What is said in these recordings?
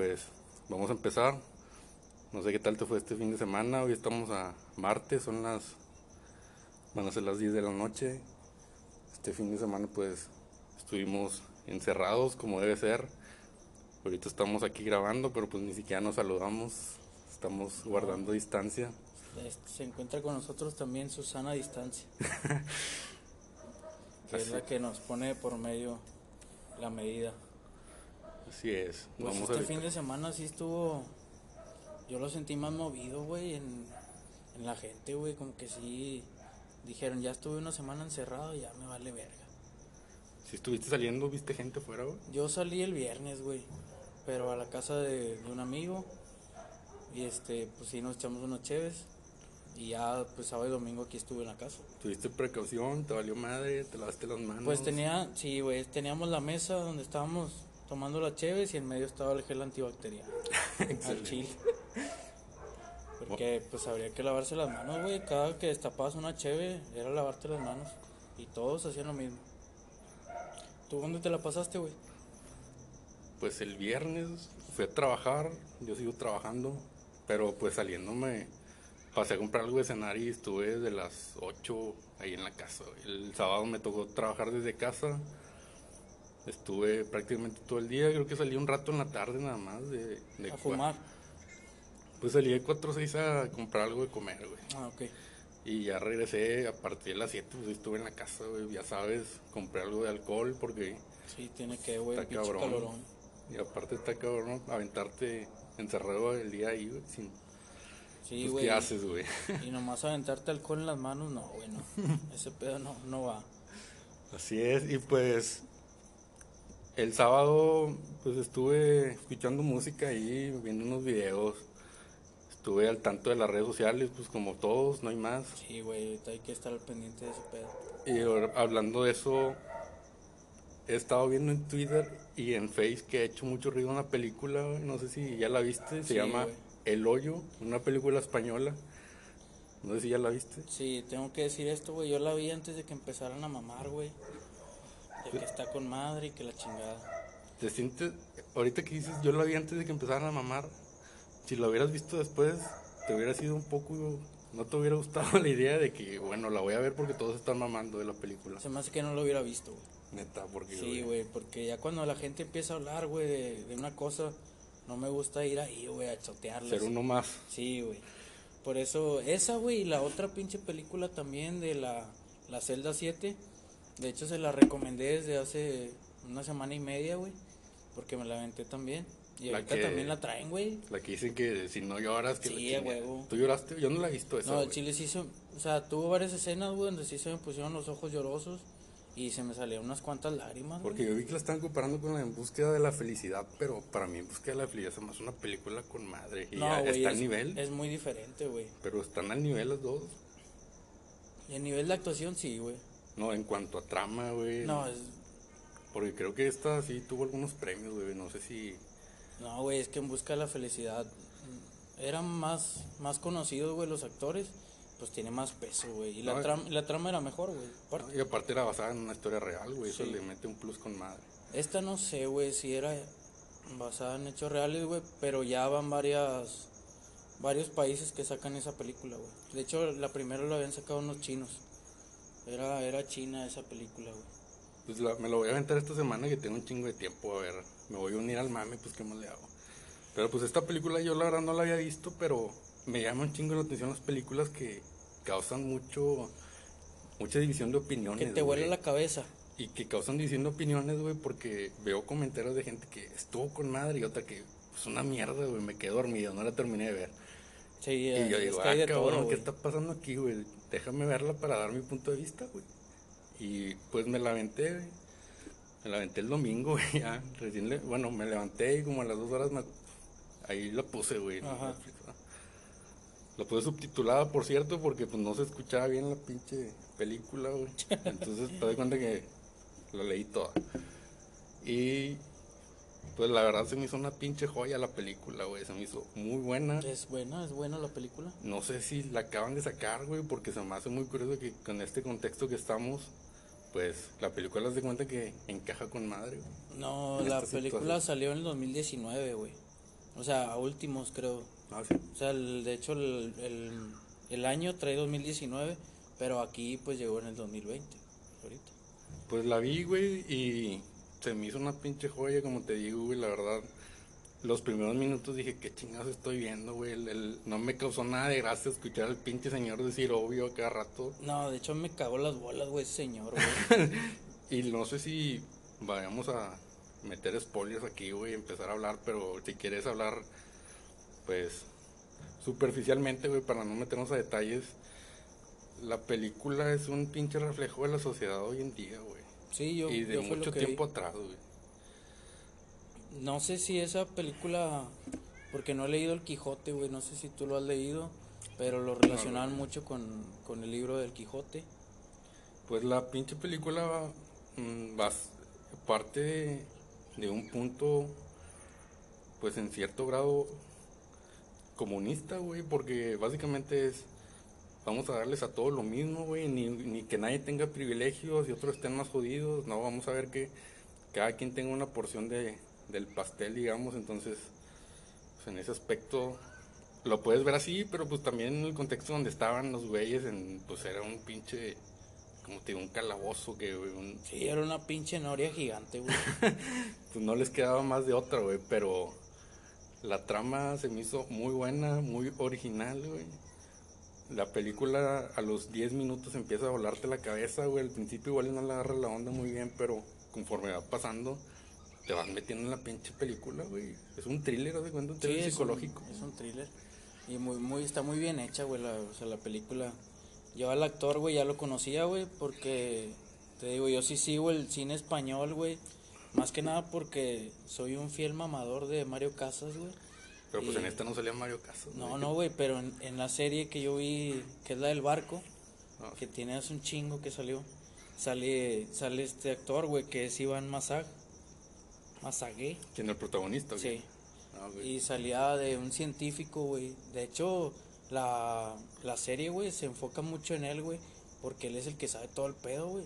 pues vamos a empezar. No sé qué tal te fue este fin de semana. Hoy estamos a martes, son las. van a ser las 10 de la noche. Este fin de semana, pues estuvimos encerrados como debe ser. Ahorita estamos aquí grabando, pero pues ni siquiera nos saludamos. Estamos guardando distancia. Este, Se encuentra con nosotros también Susana Distancia, que es la que nos pone por medio la medida. Así es. Pues Vamos este a fin de semana sí estuvo. Yo lo sentí más movido, güey, en, en la gente, güey. Como que sí. Dijeron, ya estuve una semana encerrado, ya me vale verga. Si estuviste saliendo, viste gente afuera, güey. Yo salí el viernes, güey, pero a la casa de, de un amigo. Y este, pues sí, nos echamos unos cheves. Y ya, pues sábado y domingo aquí estuve en la casa. Tuviste precaución, te valió madre, te lavaste las manos. Pues tenía, sí, güey, teníamos la mesa donde estábamos tomando las cheves y en medio estaba el gel antibacterial. al chile. Porque pues habría que lavarse las manos, güey. Cada que destapabas una cheve era lavarte las manos. Y todos hacían lo mismo. ¿Tú dónde te la pasaste, güey? Pues el viernes fui a trabajar, yo sigo trabajando, pero pues saliendo me pasé a comprar algo de cenar y estuve desde las 8 ahí en la casa. El sábado me tocó trabajar desde casa, estuve prácticamente todo el día, creo que salí un rato en la tarde nada más de, de A fumar. Pues salí de 4 o 6 a comprar algo de comer, güey. Ah, ok. Y ya regresé a partir de las 7, pues estuve en la casa, güey, ya sabes, compré algo de alcohol porque Sí, tiene que, güey, Está cabrón. calorón. Y aparte está cabrón aventarte encerrado el día ahí, güey, sin... Sí, pues, güey. ¿Qué haces, güey? Y nomás aventarte alcohol en las manos, no, güey, no. Ese pedo no, no va. Así es, y pues... El sábado, pues estuve escuchando música ahí, viendo unos videos. Estuve al tanto de las redes sociales, pues como todos, no hay más. Sí, güey, hay que estar al pendiente de ese pedo. Y ahora, hablando de eso, he estado viendo en Twitter y en Face que ha hecho mucho ruido una película, no sé si ya la viste, se Sí, llama. El Hoyo, una película española. No sé si ya la viste. Sí, tengo que decir esto, güey. Yo la vi antes de que empezaran a mamar, güey. De que está con madre y que la chingada. ¿Te sientes, ahorita que dices, yo la vi antes de que empezaran a mamar, si la hubieras visto después, te hubiera sido un poco, no te hubiera gustado la idea de que, bueno, la voy a ver porque todos están mamando de la película. Se me hace que no lo hubiera visto, güey. Neta, porque... Sí, güey, porque ya cuando la gente empieza a hablar, güey, de, de una cosa, no me gusta ir ahí, güey, a chotearles. Ser uno más. Sí, güey. Por eso, esa, güey, y la otra pinche película también de la, la Celda 7. De hecho, se la recomendé desde hace una semana y media, güey. Porque me la aventé también. Y La ahorita que- también la traen, güey. La que dicen que si no lloras, que Sí, huevo. ¿Tú lloraste? Yo no la he visto esa, No, el chile sí se, o sea, tuvo varias escenas, güey, donde sí se me pusieron los ojos llorosos y se me salieron unas cuantas lágrimas. Porque yo vi que la están comparando con la En Búsqueda de la Felicidad, pero para mí En Búsqueda de la Felicidad me hace una película con madre. Y ya está es, al nivel, es muy diferente, güey. pero están al nivel las dos. Y el nivel de actuación, sí, güey. No, en cuanto a trama, güey. No, es, Porque creo que esta sí tuvo algunos premios, güey. No sé si... no, güey, es que en busca de la felicidad mm, eran más, más conocidos, güey, los actores. Pues tiene más peso, güey. Y la, trama, la trama era mejor, güey. aparte. Y aparte era basada en una historia real, güey. Eso le mete un plus con madre. Esta no sé, güey, si era basada en hechos reales, güey, pero ya van varias varios países que sacan esa película, güey. De hecho, la primera lo habían sacado unos chinos. Era era china esa película, güey. Pues la- me lo voy a aventar esta semana que tengo un chingo de tiempo. A ver, me voy a unir al mame, pues qué más le hago. Pero pues esta película yo la verdad no la había visto, pero me llama un chingo la atención las películas que causan mucho... Mucha división de opiniones. Que te huele la cabeza. Y que causan división de opiniones, güey, porque veo comentarios de gente que estuvo con madre y otra que es una mierda, güey, me quedé dormido, no la terminé de ver. Sí, Y yo digo, ah, cabrón, ¿qué está pasando aquí, güey? Déjame verla para dar mi punto de vista, güey. Y pues me la aventé, güey. Me la aventé el domingo, güey, ya. Recién, le- bueno, me levanté y como a las dos horas me- ahí la puse, güey. Ajá. La puse subtitulada, por cierto, porque pues no se escuchaba bien la pinche película, güey. Entonces te doy cuenta que la leí toda. Y pues la verdad se me hizo una pinche joya la película, güey. Se me hizo muy buena. Es buena, es buena la película. No sé si la acaban de sacar, güey, porque se me hace muy curioso que con este contexto que estamos, pues la película se cuenta que encaja con madre, güey. No, En la película situación. salió en el 2019, güey. O sea, a últimos creo. Ah, sí. O sea, el- de hecho el, el, el año trae 2019, pero aquí pues llegó en el 2020. Ahorita. Pues la vi, güey, y se me hizo una pinche joya, como te digo, güey, la verdad. Los primeros minutos dije, qué chingados estoy viendo, güey. el- el- no me causó nada de gracia escuchar al pinche señor decir obvio a cada rato. No, de hecho me cagó las bolas, güey, ese señor, güey. Y no sé si vayamos a meter spoilers aquí, güey, empezar a hablar, pero si quieres hablar, pues, superficialmente, güey, para no meternos a detalles, la película es un pinche reflejo de la sociedad hoy en día, güey. Sí, yo, Y de yo mucho tiempo vi. atrás, güey. No sé si esa película, porque no he leído El Quijote, güey, no sé si tú lo has leído, pero lo relacionaban mucho con, con el libro del Quijote. Pues la pinche película mm, vas- parte de, de un punto, pues en cierto grado comunista, güey, porque básicamente es, vamos a darles a todos lo mismo, güey, ni, ni que nadie tenga privilegios y otros estén más jodidos, no, vamos a ver que cada quien tenga una porción de, del pastel, digamos, entonces, pues en ese aspecto lo puedes ver así, pero pues también en el contexto donde estaban los güeyes, en, pues era un pinche, como te digo, un calabozo que, güey, un- Sí, era una pinche noria gigante, güey. pues no les quedaba más de otra, güey, pero la trama se me hizo muy buena, muy original, güey. La película a los 10 minutos empieza a volarte la cabeza, güey. Al principio igual no le agarra la onda muy bien, pero conforme va pasando, te vas metiendo en la pinche película, güey. Es un thriller, de cuenta, un Sí, thriller es un- psicológico. Es un, thriller. Y muy, muy, está muy bien hecha, güey, la, o sea, la película. Yo al actor, güey, ya lo conocía, güey, porque, te digo, yo sí sigo el cine español, güey. Más que nada porque soy un fiel mamador de Mario Casas, güey. Pero pues y- en esta no salía Mario Casas. No, güey. no, güey, pero en, en la serie que yo vi, que es la del barco, Ah, que tiene hace un chingo que salió, sale, sale este actor, güey, que es Iván Mazag. Mazagué. ¿Quién es el protagonista, güey? Sí. Ah, güey. Y salía de un científico, güey. De hecho, la, la serie, güey, se enfoca mucho en él, güey. Porque él es el que sabe todo el pedo, güey.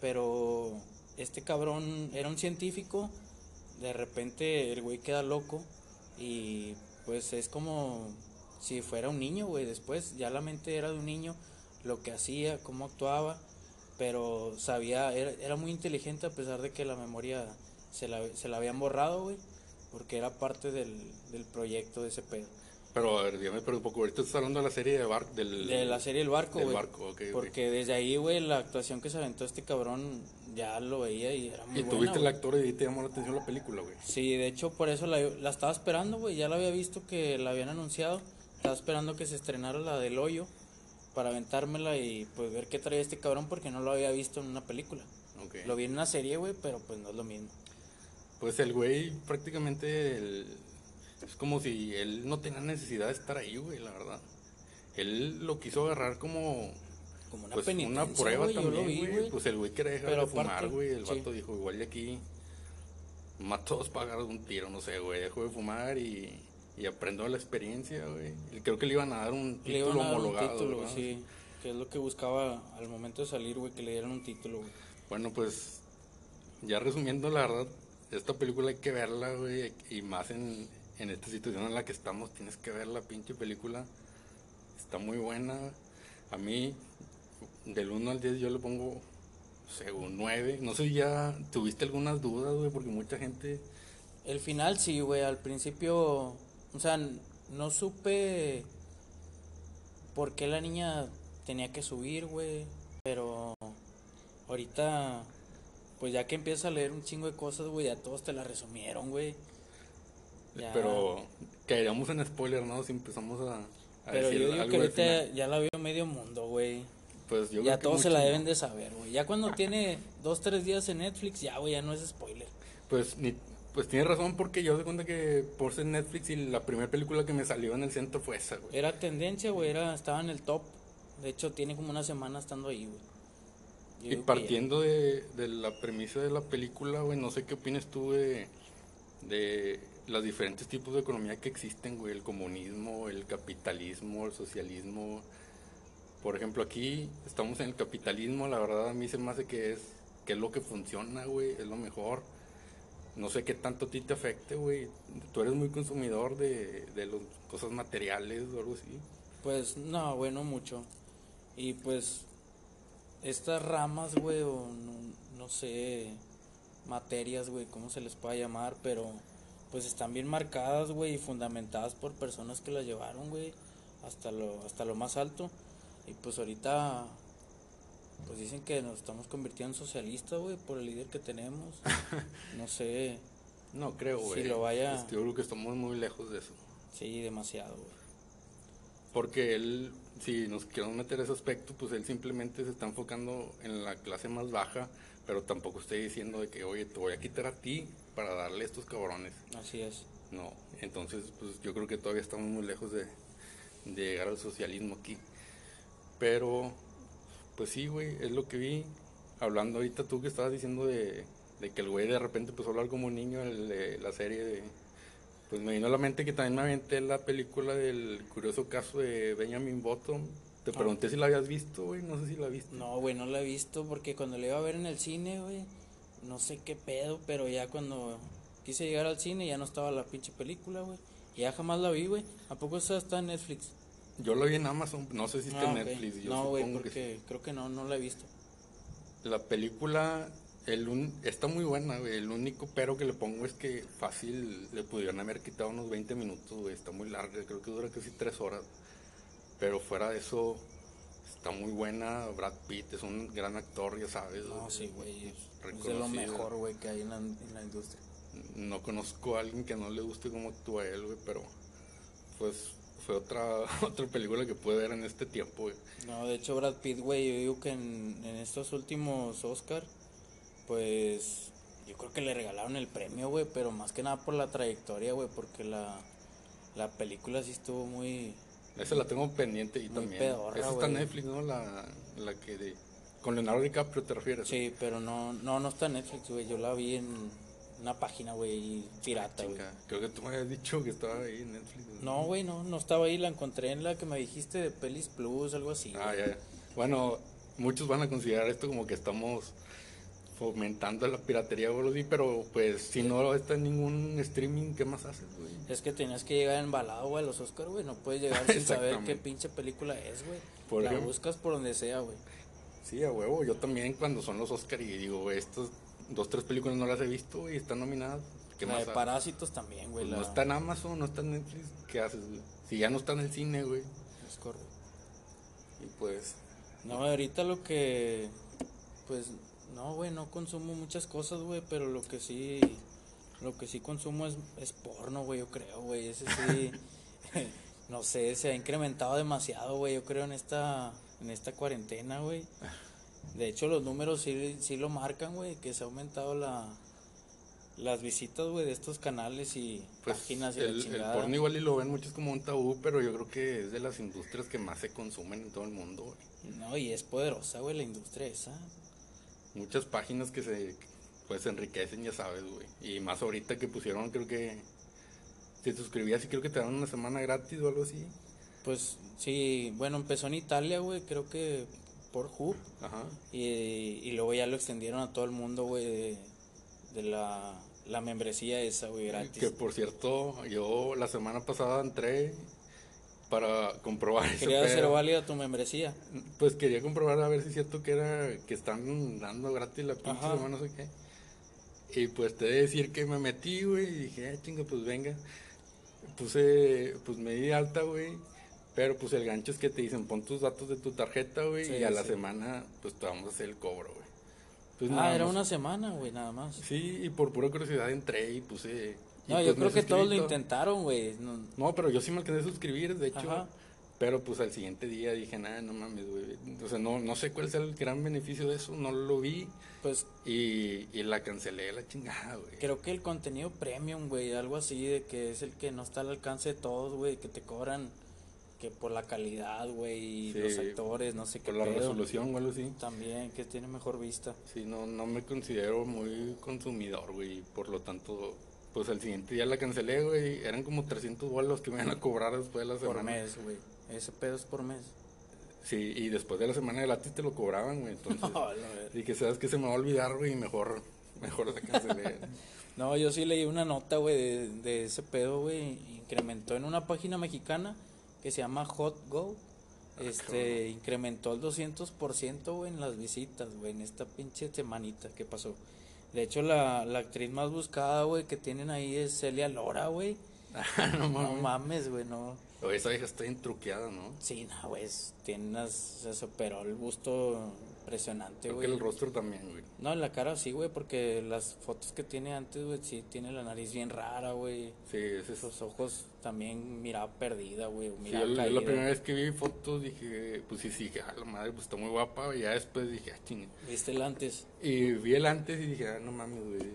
Pero este cabrón era un científico. De repente el güey queda loco. Y pues es como si fuera un niño, güey. Después ya la mente era de un niño. Lo que hacía, cómo actuaba. Pero sabía, era, era muy inteligente a pesar de que la memoria se la, se la habían borrado, güey. Porque era parte del, del proyecto de ese pedo. Pero a ver, dígame, pero un poco. Ahorita estás hablando de la serie de Barco. Del, De la serie El Barco, güey. barco, ok, ok. Porque desde ahí, güey, la actuación que se aventó este cabrón ya lo veía y era muy Y tú buena, viste el actor y te llamó la atención la película, güey. Sí, de hecho por eso la, la estaba esperando, güey. Ya la había visto que la habían anunciado. Estaba esperando que se estrenara la del hoyo para aventármela y pues ver qué traía este cabrón porque no lo había visto en una película. Lo vi en una serie, güey, pero pues no es lo mismo. Pues el güey prácticamente el- es como si él no tenía necesidad de estar ahí, güey, la verdad. Él lo quiso agarrar como Como una pues penitencia, una prueba también, güey. Pues el güey quería dejar Pero de fumar, güey. El sí. vato dijo, igual de aquí mató dos pájaros de un tiro, no sé, güey. Dejó de fumar y, y aprendió la experiencia, güey. Creo que le iban a dar un Le iban título a dar un homologado, título, sí. Que es lo que buscaba al momento de salir, güey, que le dieran un título, güey. Bueno, pues ya resumiendo, la verdad, esta película hay que verla, güey, y más en, en esta situación en la que estamos, tienes que ver la pinche película. Está muy buena. A mí, del 1 al 10, yo le pongo, según 9. No sé si ya tuviste algunas dudas, güey, porque mucha gente... El final sí, güey, al principio, o sea, no supe por qué la niña tenía que subir, güey, pero ahorita, pues ya que empiezas a leer un chingo de cosas, güey, ya todos te la resumieron, güey. Ya. Pero caeríamos en spoiler, ¿no? Si empezamos a, a Pero decir yo digo algo que ahorita ya la vio medio mundo, güey. Pues yo Ya creo que todos se la deben de saber, güey. Ya cuando tiene dos, tres días en Netflix, ya, güey, ya no es spoiler. Pues ni, pues tienes razón porque yo de cuenta que por ser Netflix y la primera película que me salió en el centro fue esa, güey. Era tendencia, güey, era, estaba en el top. De hecho, tiene como una semana estando ahí, güey. Y partiendo de, de la premisa de la película, güey, no sé qué opinas tú de, de los diferentes tipos de economía que existen, güey, el comunismo, el capitalismo, el socialismo. Por ejemplo, aquí estamos en el capitalismo, la verdad a mí se me hace que es, que es lo que funciona, güey, es lo mejor. no sé qué tanto a ti te afecte, güey. Tú eres muy consumidor de, de las cosas materiales o algo así. Pues no, güey, no mucho. Y pues estas ramas, güey, o no, no sé, materias, güey, cómo se les pueda llamar, pero pues están bien marcadas, güey, y fundamentadas por personas que las llevaron, güey, hasta lo, hasta lo más alto. Y pues ahorita, pues dicen que nos estamos convirtiendo en socialistas, güey, por el líder que tenemos. No sé, No creo, Si güey. lo vaya- Este, Yo creo que estamos muy lejos de eso. sí, demasiado, güey. Porque él, si nos queremos meter ese aspecto, pues él simplemente se está enfocando en la clase más baja, pero tampoco estoy diciendo de que, oye, te voy a quitar a ti para darle a estos cabrones. Así es. No, entonces, pues yo creo que todavía estamos muy lejos de, de llegar al socialismo aquí. Pero, pues sí, güey, es lo que vi. Hablando ahorita tú que estabas diciendo de, de que el güey de repente empezó a hablar como un niño en de la serie de... Pues me vino a la mente que también me aventé la película del curioso caso de Benjamin Button. Te Ah. pregunté si la habías visto, güey, no sé si la viste. No, güey, no la he visto porque cuando la iba a ver en el cine, güey, no sé qué pedo, pero ya cuando quise llegar al cine ya no estaba la pinche película, güey. Y Ya jamás la vi, güey. ¿A poco esa está en Netflix? Yo la vi en Amazon, no sé si está Ah, en ok. Netflix. Yo No, güey, supongo que sí. porque creo que no, no la he visto. La película el un- está muy buena, güey. El único pero que le pongo es que fácil le pudieron haber quitado unos 20 minutos, güey. Está muy larga, creo que dura casi 3 horas. Pero fuera de eso, está muy buena. Brad Pitt es un gran actor, ya sabes. No, sí, güey. Es de lo mejor, güey, que hay en la, en la industria. No conozco a alguien que no le guste cómo actúa él, güey, pero pues fue otra, otra película que pude ver en este tiempo, güey. No, de hecho, Brad Pitt, güey, yo digo que en, en estos últimos Oscar, pues yo creo que le regalaron el premio, güey, pero más que nada por la trayectoria, güey, porque la, la película sí estuvo muy... Esa la tengo pendiente y Muy también. pedorra, Esa está en. Netflix, ¿no? La, la que de... Con Leonardo DiCaprio te refieres. Sí, pero no, no, no está en Netflix, güey, yo la vi en una página, güey, pirata, güey. Chinga, Creo que tú me habías dicho que estaba ahí en Netflix. No, güey, no, no estaba ahí, la encontré en la que me dijiste de Pelis Plus, algo así. Ah, güey. ya, ya. Bueno, muchos van a considerar esto como que estamos fomentando la piratería así, pero pues si no está en ningún streaming, ¿qué más haces, güey? Es que tenías que llegar embalado, güey, a los Oscar, güey. No puedes llegar sin saber qué pinche película es, güey. La ejemplo. buscas por donde sea, güey. Sí, a huevo. Yo también cuando son los Oscar y digo, güey, estas dos, tres películas no las he visto y están nominadas. ¿Qué La más de? Parásitos también, güey. Pues la- No está en Amazon, no está en Netflix, ¿qué haces, güey? Si ya no está en el cine, güey. Es correcto. Y pues, No, ahorita lo que. Pues, no, güey, no consumo muchas cosas, güey, pero lo que sí. Lo que sí consumo es, es porno, güey, yo creo, güey. Ese sí. no sé, se ha incrementado demasiado, güey, yo creo, en esta, en esta cuarentena, güey. De hecho, los números sí, sí lo marcan, güey, que se ha aumentado la. Las visitas, güey, de estos canales y pues páginas y el, la el chingada. porno igual y lo ven muchos como un tabú, pero yo creo que es de las industrias que más se consumen en todo el mundo, güey. No, y es poderosa, güey, la industria esa. Muchas páginas que se pues se enriquecen, ya sabes, güey. Y más ahorita que pusieron, creo que si te suscribías y creo que te dan una semana gratis o algo así. Pues sí, bueno, empezó en Italia, güey, creo que por. Ajá. Y, y luego ya lo extendieron a todo el mundo, güey, de, de la, la membresía esa, güey, gratis. Que por cierto, yo la semana pasada entré para comprobar Quería hacer válida tu membresía. Pues quería comprobar a ver si es cierto que era que están dando gratis la pinche semana, no sé qué. Y pues te de decir que me metí, güey, y dije, ah, chinga, pues venga. Puse, pues me di alta, güey. Pero pues el gancho es que te dicen, pon tus datos de tu tarjeta, güey, Sí, y a la semana, pues te vamos a hacer el cobro, güey. Pues, ah, nada era una semana, güey, nada más. Sí, y por pura curiosidad entré y puse... y No, pues yo creo que todos lo intentaron, güey. No, No, pero yo sí me alcancé a suscribir, de hecho. Ajá. Pero pues al siguiente día dije, nada, no mames, güey. O sea, no, no sé cuál es el gran beneficio de eso, no lo vi pues y, y la cancelé la chingada, güey. creo que el contenido premium, güey, algo así de que es el que no está al alcance de todos, güey, que te cobran que por la calidad, güey, Sí, los actores, no sé qué Por la pedo. resolución o algo así. También, que tiene mejor vista. Sí, no, no me considero muy consumidor, güey. Por lo tanto, pues al siguiente día la cancelé, güey. Eran como 300 bolos que me iban a cobrar después de la Por semana. mes, güey. Ese pedo es por mes. Sí, y después de la semana de gratis te lo cobraban, güey. Entonces No, verdad. dije, ¿sabes qué? Se me va a olvidar, güey, y mejor, mejor la cancelé. No, yo sí leí una nota, güey, de, de ese pedo, güey. Incrementó en una página mexicana que se llama HotGo. Este, incrementó el 200%, güey, en las visitas, güey, en esta pinche semanita que pasó. De hecho, la, la actriz más buscada, güey, que tienen ahí es Celia Lora, güey. no No mames, güey, no. Oye, esa vieja está intruqueada, ¿no? Sí, no, güey, tiene unas, se superó el busto impresionante, Creo que güey. el rostro también, güey. No, en la cara sí, güey, porque las fotos que tiene antes, güey, sí tiene la nariz bien rara, güey. Sí, ese es... Los ojos también mirada perdida, güey, Sí, mirada yo, yo caída. la primera vez que vi fotos dije, pues sí, sí, dije, ah, la madre, pues está muy guapa. Y ya después dije, ah, chingue. ¿Viste el antes? Y vi el antes y dije, ah, no mames, güey.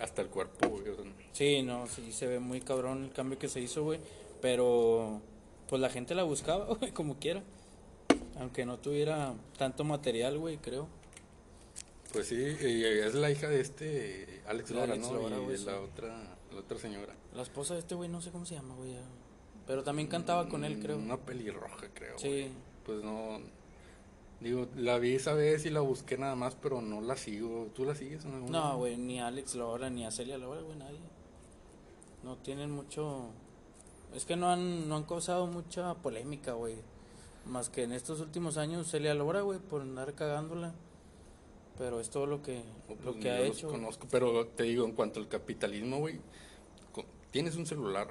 Hasta el cuerpo, güey. o sea, Sí, no, sí se ve muy cabrón el cambio que se hizo, güey. Pero, pues la gente la buscaba, güey, como quiera. Aunque no tuviera tanto material, güey, creo. Pues sí, es la hija de este Alex De Lora, Alex ¿no? Lora, y güey, de la sí. otra, la otra señora. La esposa de este güey, no sé cómo se llama, güey. Pero también cantaba con él, creo. Una pelirroja, creo. Sí. güey. Pues no. Digo, la vi esa vez y la busqué nada más, pero no la sigo. ¿Tú la sigues en algún No, güey, ni a Alex Lora, ni a Celia Lora, güey, nadie. No tienen mucho... Es que no han, no han causado mucha polémica, güey. Más que en estos últimos años Celia Lora, güey, por andar cagándola. Pero es todo lo que, No, lo pues, que ha los hecho. conozco, pero te digo, en cuanto al capitalismo, güey, tienes un celular,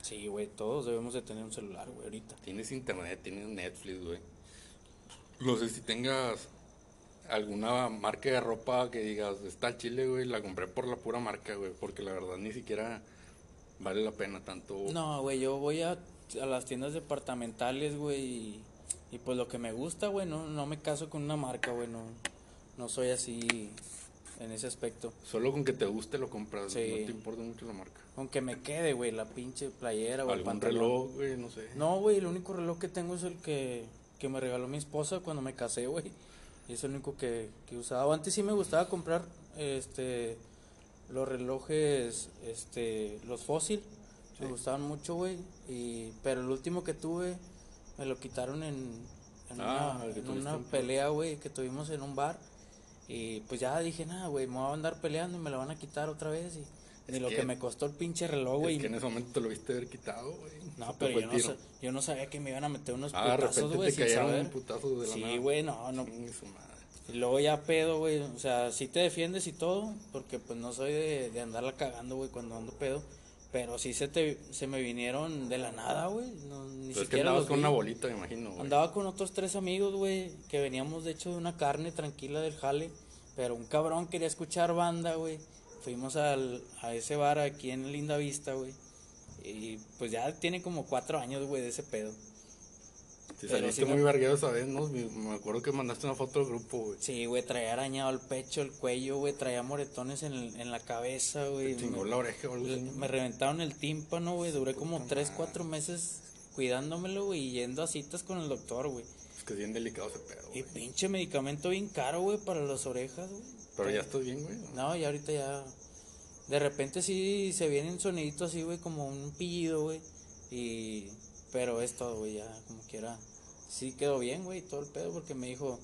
Sí, güey, todos debemos de tener un celular, güey, ahorita. tienes internet, tienes Netflix, güey. No sé si tengas alguna marca de ropa que digas, está chile, güey, la compré por la pura marca, güey, porque la verdad ni siquiera vale la pena tanto. No, güey, yo voy a, a las tiendas departamentales, güey, y, y pues lo que me gusta, güey, no, no me caso con una marca, güey, no, no soy así en ese aspecto. Solo con que te guste lo compras, Sí. no te importa mucho la marca. Aunque me quede, güey, la pinche playera o el pantalón. reloj, güey, no sé. No, güey, el único reloj que tengo es el que, que me regaló mi esposa cuando me casé, güey. Y es el único que, que usaba. Antes sí me gustaba comprar este los relojes, este, los fósil. Me gustaban mucho, güey. Y, pero el último que tuve me lo quitaron en, en Ah, una, en un- pelea, güey, que tuvimos en un bar. Y pues ya dije, nada, güey, me voy a andar peleando y me la van a quitar otra vez. Y Es lo que- que me costó el pinche reloj, güey. Es que en ese momento te lo viste haber quitado, güey. No, pero yo no, sa- yo no sabía que me iban a meter unos Ah, putazos, güey, sin saber. putazos de la Sí, güey, no, no. Y luego ya pedo, güey. O sea, sí te defiendes y todo, porque pues no soy de, de andarla cagando, güey, cuando ando pedo. Pero sí se, te, se me vinieron de la nada, güey. No, ni Pero es que siquiera andabas los con vi. una bolita, me imagino. Andaba con otros tres amigos, güey, que veníamos de hecho de una carne tranquila del jale. Pero un cabrón quería escuchar banda, güey. Fuimos al, a ese bar aquí en Linda Vista, güey. Y pues ya tiene como cuatro años, güey, de ese pedo. Pero saliste muy vergueado esa vez, ¿no? Me acuerdo que mandaste una foto del grupo, güey. Sí, güey, traía arañado el pecho, el cuello, güey, traía moretones en, el- en la cabeza, güey. Te chingó Me- la oreja. ¿no? Me reventaron el tímpano, güey, duré como Puta tres, madre. cuatro meses cuidándomelo, güey, y yendo a citas con el doctor, güey. Es que es bien delicado ese pedo, Y güey. pinche medicamento bien caro, güey, para las orejas, güey. Pero ya estás bien, güey. No, y ahorita ya. De repente sí se vienen soniditos así, güey, como un pillido, güey. Y. Pero es todo, güey, ya, como quiera. Sí quedó bien, güey, todo el pedo, porque me dijo.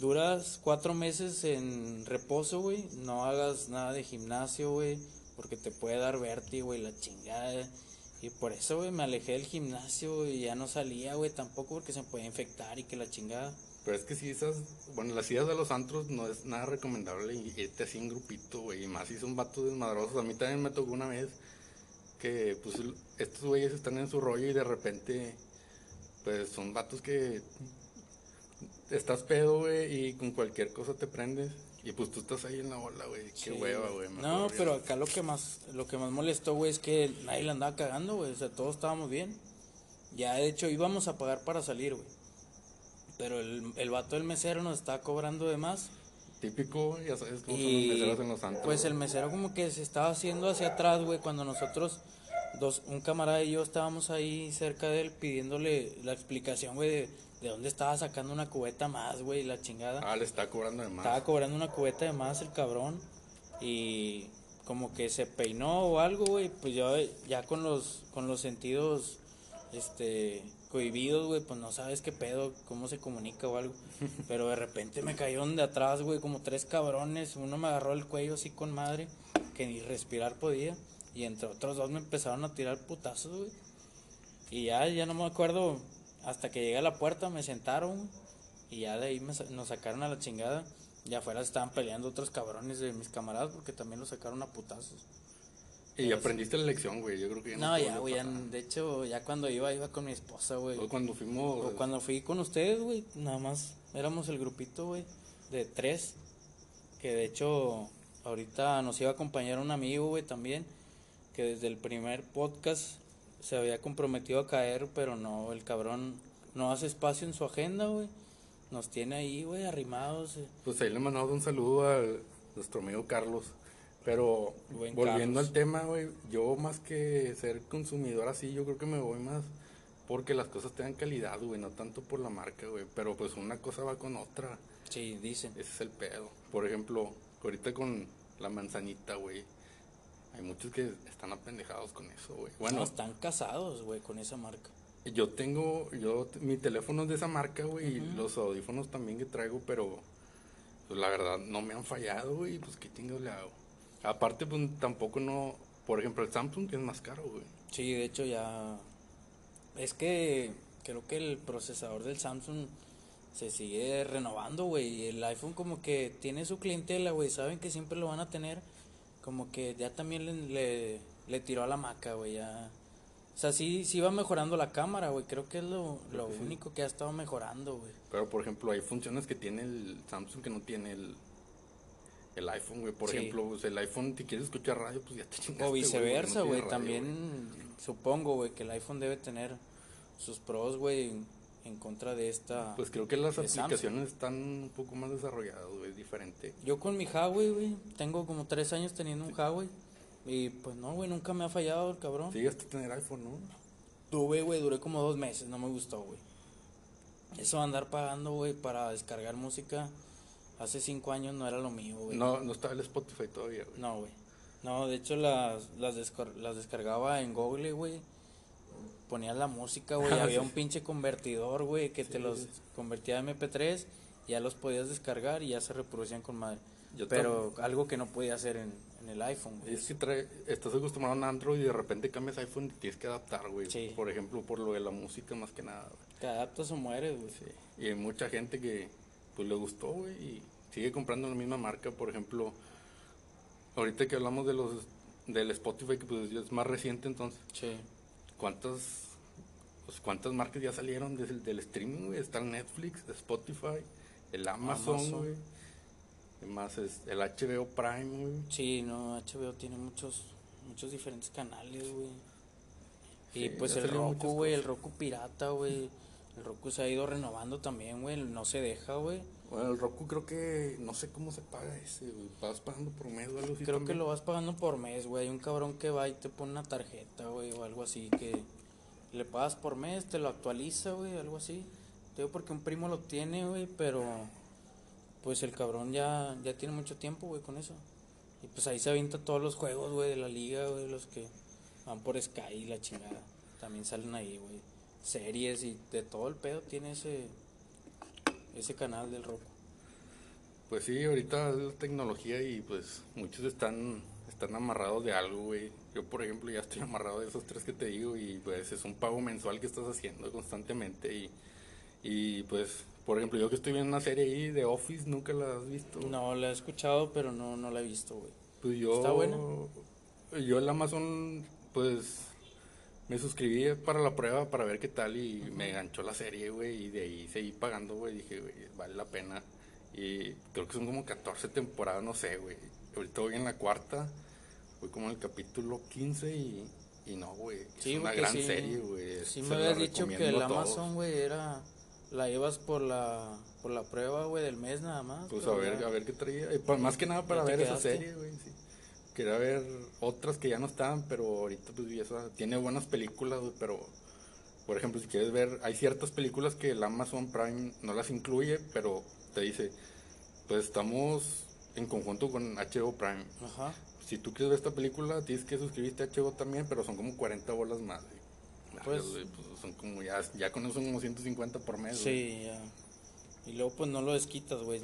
Duras cuatro meses en reposo, güey. No hagas nada de gimnasio, güey. Porque te puede dar vértigo, güey, la chingada. Y por eso, güey, me alejé del gimnasio y ya no salía, güey, tampoco porque se me podía infectar y que la chingada. Pero es que si esas, bueno, las idas de los antros no es nada recomendable irte así en grupito, güey. Y más si son vatos desmadrosos. A mí también me tocó una vez que, pues, estos güeyes están en su rollo y de repente, pues, son vatos que estás pedo, güey, y con cualquier cosa te prendes. Y pues tú estás ahí en la ola, güey. Qué Sí, hueva, güey. No, pero acá lo que más lo que más molestó, güey, es que nadie la andaba cagando, güey. O sea, todos estábamos bien. Ya, de hecho, íbamos a pagar para salir, güey. Pero el, el vato del mesero nos estaba cobrando de más. Típico, ya sabes cómo son los meseros en los antros. pues el mesero como que se estaba haciendo hacia atrás, güey, cuando nosotros, dos, un camarada y yo estábamos ahí cerca de él pidiéndole la explicación, güey, de, de dónde estaba sacando una cubeta más, güey, la chingada. Ah, le está cobrando de más. Estaba cobrando una cubeta de más el cabrón y como que se peinó o algo, güey, pues yo ya con los con los sentidos este cohibidos, güey, pues no sabes qué pedo, cómo se comunica o algo. Pero de repente me cayeron de atrás, güey, como tres cabrones, uno me agarró el cuello así con madre, que ni respirar podía. Y entre otros dos me empezaron a tirar putazos, güey. Y ya, ya no me acuerdo, hasta que llegué a la puerta me sentaron y ya de ahí me, nos sacaron a la chingada. Y afuera estaban peleando otros cabrones de mis camaradas porque también los sacaron a putazos. Y aprendiste la lección, güey. Yo creo que ya no. No, ya, güey. De hecho, ya cuando iba, iba con mi esposa, güey. O cuando fuimos. O cuando fui con ustedes, güey. Nada más éramos el grupito, güey. De tres. Que de hecho, ahorita nos iba a acompañar un amigo, güey, también. Que desde el primer podcast se había comprometido a caer, pero no, el cabrón no hace espacio en su agenda, güey. Nos tiene ahí, güey, arrimados. Eh. Pues ahí le mandamos un saludo a nuestro amigo Carlos. Pero volviendo al tema, güey, yo más que ser consumidor así, yo creo que me voy más porque las cosas tengan calidad, güey, no tanto por la marca, güey. Pero pues una cosa va con otra. Sí, dicen. Ese es el pedo. Por ejemplo, ahorita con la manzanita, güey. Hay muchos que están apendejados con eso, güey. Bueno, están casados, güey, con esa marca. Yo tengo, yo, mi teléfono es de esa marca, güey, y los audífonos también que traigo, pero pues, la verdad no me han fallado, güey, pues qué tengo le hago. Aparte, pues tampoco no, por ejemplo, el Samsung que es más caro, güey. Sí, de hecho ya, es que creo que el procesador del Samsung se sigue renovando, güey, y el iPhone como que tiene su clientela, güey, saben que siempre lo van a tener, como que ya también le, le tiró a la maca, güey, ya o sea, sí, sí va mejorando la cámara, güey. Creo que es lo, lo único que ha estado mejorando, güey. Pero, por ejemplo, hay funciones que tiene el Samsung que no tiene el, el iPhone, güey. Por ejemplo, pues, el iPhone, si quieres escuchar radio, pues ya te chingaste. O viceversa, güey. también supongo, güey, que el iPhone debe tener sus pros, güey, en, contra de esta. Pues creo que las aplicaciones están un poco más desarrolladas, güey, diferente. Yo con mi Huawei, güey, tengo como tres años teniendo un Huawei. Y pues no, güey, nunca me ha fallado el cabrón. Sí, hasta tener iPhone, ¿no? Tuve, güey, duré como dos meses, no me gustó, güey. Eso andar pagando, güey, para descargar música, hace cinco años no era lo mío, güey. No, no estaba el Spotify todavía, güey. No, güey. No, de hecho las, las, las descargaba en Google, güey. Ponía la música, güey. Ah, Había un pinche convertidor, güey, que te los convertía a MP3. Ya los podías descargar y ya se reproducían con madre. Pero algo que no podía hacer en, el iPhone, Es que trae, estás acostumbrado a Android y de repente cambias iPhone y tienes que adaptar, güey. Por ejemplo, por lo de la música más que nada, Te adaptas o mueres, güey. Y hay mucha gente que, pues, le gustó, güey, y sigue comprando la misma marca. Por ejemplo, ahorita que hablamos de los del Spotify, que pues es más reciente entonces. Sí. ¿Cuántas, pues, cuántas marcas ya salieron desde el del streaming, güey? Está el Netflix, Spotify, el Amazon, güey más es el HBO Prime, güey. Sí, no, HBO tiene muchos muchos diferentes canales, güey. y pues el Roku, güey, el Roku pirata, güey. El Roku se ha ido renovando también, güey, no se deja, güey. Bueno, el Roku creo que no sé cómo se paga ese, güey. Vas pagando por mes o algo así. Creo que lo vas pagando por mes, güey. Hay un cabrón que va y te pone una tarjeta, güey, o algo así que le pagas por mes, te lo actualiza, güey, algo así. Te digo porque un primo lo tiene, güey, pero pues el cabrón ya, ya tiene mucho tiempo, güey, con eso. Y pues ahí se avienta todos los juegos, güey, de la liga, güey, los que van por Sky y la chingada. También salen ahí, güey. Series y de todo el pedo tiene ese, ese canal del rock. Pues sí, ahorita es la tecnología y pues muchos están, están amarrados de algo, güey. Yo, por ejemplo, ya estoy amarrado de esos tres que te digo y pues es un pago mensual que estás haciendo constantemente y, y pues por ejemplo, yo que estoy viendo una serie ahí de Office, ¿nunca la has visto? No, la he escuchado, pero no, no la he visto, güey. Pues yo... ¿Está buena? Yo en Amazon, pues, me suscribí para la prueba para ver qué tal y me ganchó la serie, güey, y de ahí seguí pagando, güey, dije, güey, vale la pena. Y creo que son como 14 temporadas, no sé, güey. Ahorita voy en la cuarta, voy como en el capítulo 15 y, y no, güey. es una gran serie, güey. Sí, me habías dicho que el Amazon, güey, era la llevas por la por la prueba, güey, del mes nada más. Pues a ver, a ver qué traía. Y más que nada para ver esa serie, güey, sí. Quería ver otras que ya no estaban, pero ahorita pues esa tiene buenas películas, pero por ejemplo, si quieres ver, hay ciertas películas que el Amazon Prime no las incluye, pero te dice, pues estamos en conjunto con HBO Prime. Ajá. Si tú quieres ver esta película, tienes que suscribirte a HBO también, pero son como 40 bolas más. Pues, pues, son como ya, ya con eso son como 150 por mes. Sí, ya. Y luego pues no lo desquitas, güey.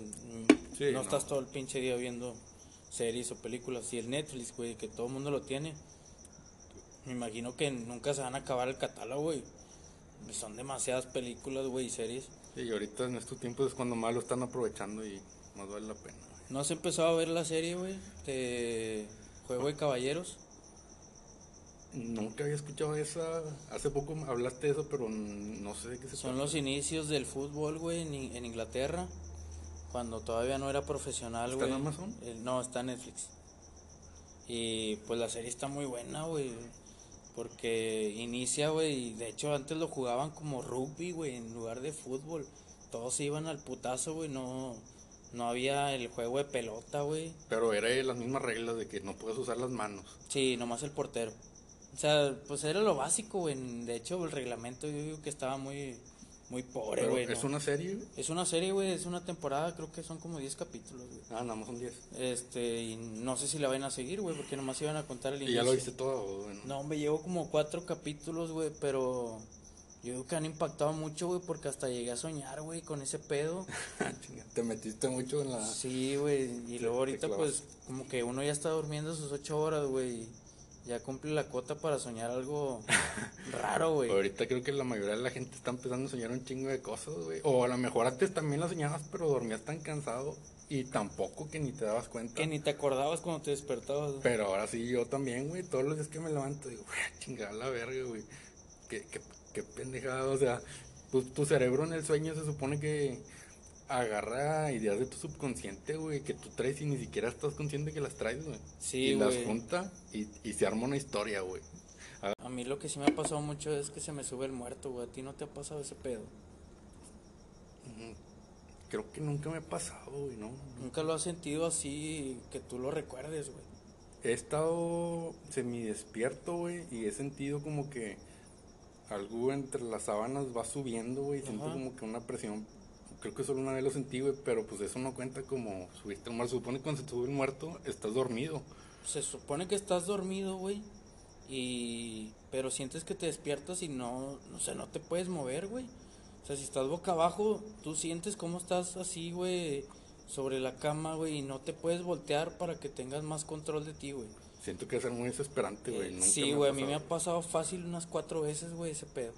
no, estás todo el pinche día viendo series o películas. Y el Netflix, güey, que todo el mundo lo tiene. Me imagino que nunca se van a acabar el catálogo, güey. Son demasiadas películas, güey, y series. Y ahorita en estos tiempos es cuando más lo están aprovechando y más vale la pena. ¿No has empezado a ver la serie, güey? De Juego de Caballeros. Nunca había escuchado esa. Hace poco hablaste de eso, pero no sé de qué se Son trata. los inicios del fútbol, güey, en Inglaterra. Cuando todavía no era profesional, ¿Está güey. en Amazon? Eh, no, está en Netflix. Y pues la serie está muy buena, güey. Porque inicia, güey. y De hecho, antes lo jugaban como rugby, güey, en lugar de fútbol. Todos se iban al putazo, güey. No, no había el juego de pelota, güey. Pero era las mismas reglas de que no puedes usar las manos. Sí, nomás el portero. O sea, pues era lo básico, güey. De hecho, el reglamento yo digo que estaba muy, muy pobre, güey. es ¿no? una serie. güey. Es una serie, güey, es una temporada, creo que son como 10 capítulos, güey. Ah, nada más son 10. Este, y no sé si la van a seguir, güey, porque nomás iban a contar el ¿Y inicio. ya lo viste todo? Bueno. No, me llevo como cuatro capítulos, güey, pero yo digo que han impactado mucho, güey, porque hasta llegué a soñar, güey, con ese pedo. Chinga, Te metiste mucho en la. Sí, güey, y luego ahorita, pues, como que uno ya está durmiendo sus ocho horas, güey, y ya cumple la cuota para soñar algo raro, güey. Ahorita creo que la mayoría de la gente está empezando a soñar un chingo de cosas, güey. O a lo mejor antes también la soñabas, pero dormías tan cansado y tampoco que ni te dabas cuenta. Que ni te acordabas cuando te despertabas, güey. Pero ahora sí, yo también, güey. Todos los días que me levanto, digo, güey, chingada la verga, güey. Qué, qué, qué pendejada. O sea, pues, tu cerebro en el sueño se supone que agarra ideas de tu subconsciente, güey, que tú traes y ni siquiera estás consciente que las traes, güey. Sí, y las junta y, y se arma una historia, güey. A mí lo que sí me ha pasado mucho es que se me sube el muerto, güey. ¿A ti no te ha pasado ese pedo? Creo que nunca me ha pasado, güey, ¿no? Nunca lo has sentido así que tú lo recuerdes, güey. He estado semidespierto, güey, y he sentido como que algo entre las sábanas va subiendo, güey. Siento Ajá. como que una presión. Creo que solo una vez lo sentí, güey, pero pues eso no cuenta como subiste un muerto. Se supone que cuando se sube el muerto, estás dormido. Se supone que estás dormido, güey. Y. Pero sientes que te despiertas y no. O sea, no te puedes mover, güey. O sea, si estás boca abajo, tú sientes cómo estás así, güey. Sobre la cama, güey. Y no te puedes voltear para que tengas más control de ti, güey. Siento que va a ser muy desesperante, güey. Eh, sí, güey. A mí me ha pasado fácil unas cuatro veces, güey, ese pedo.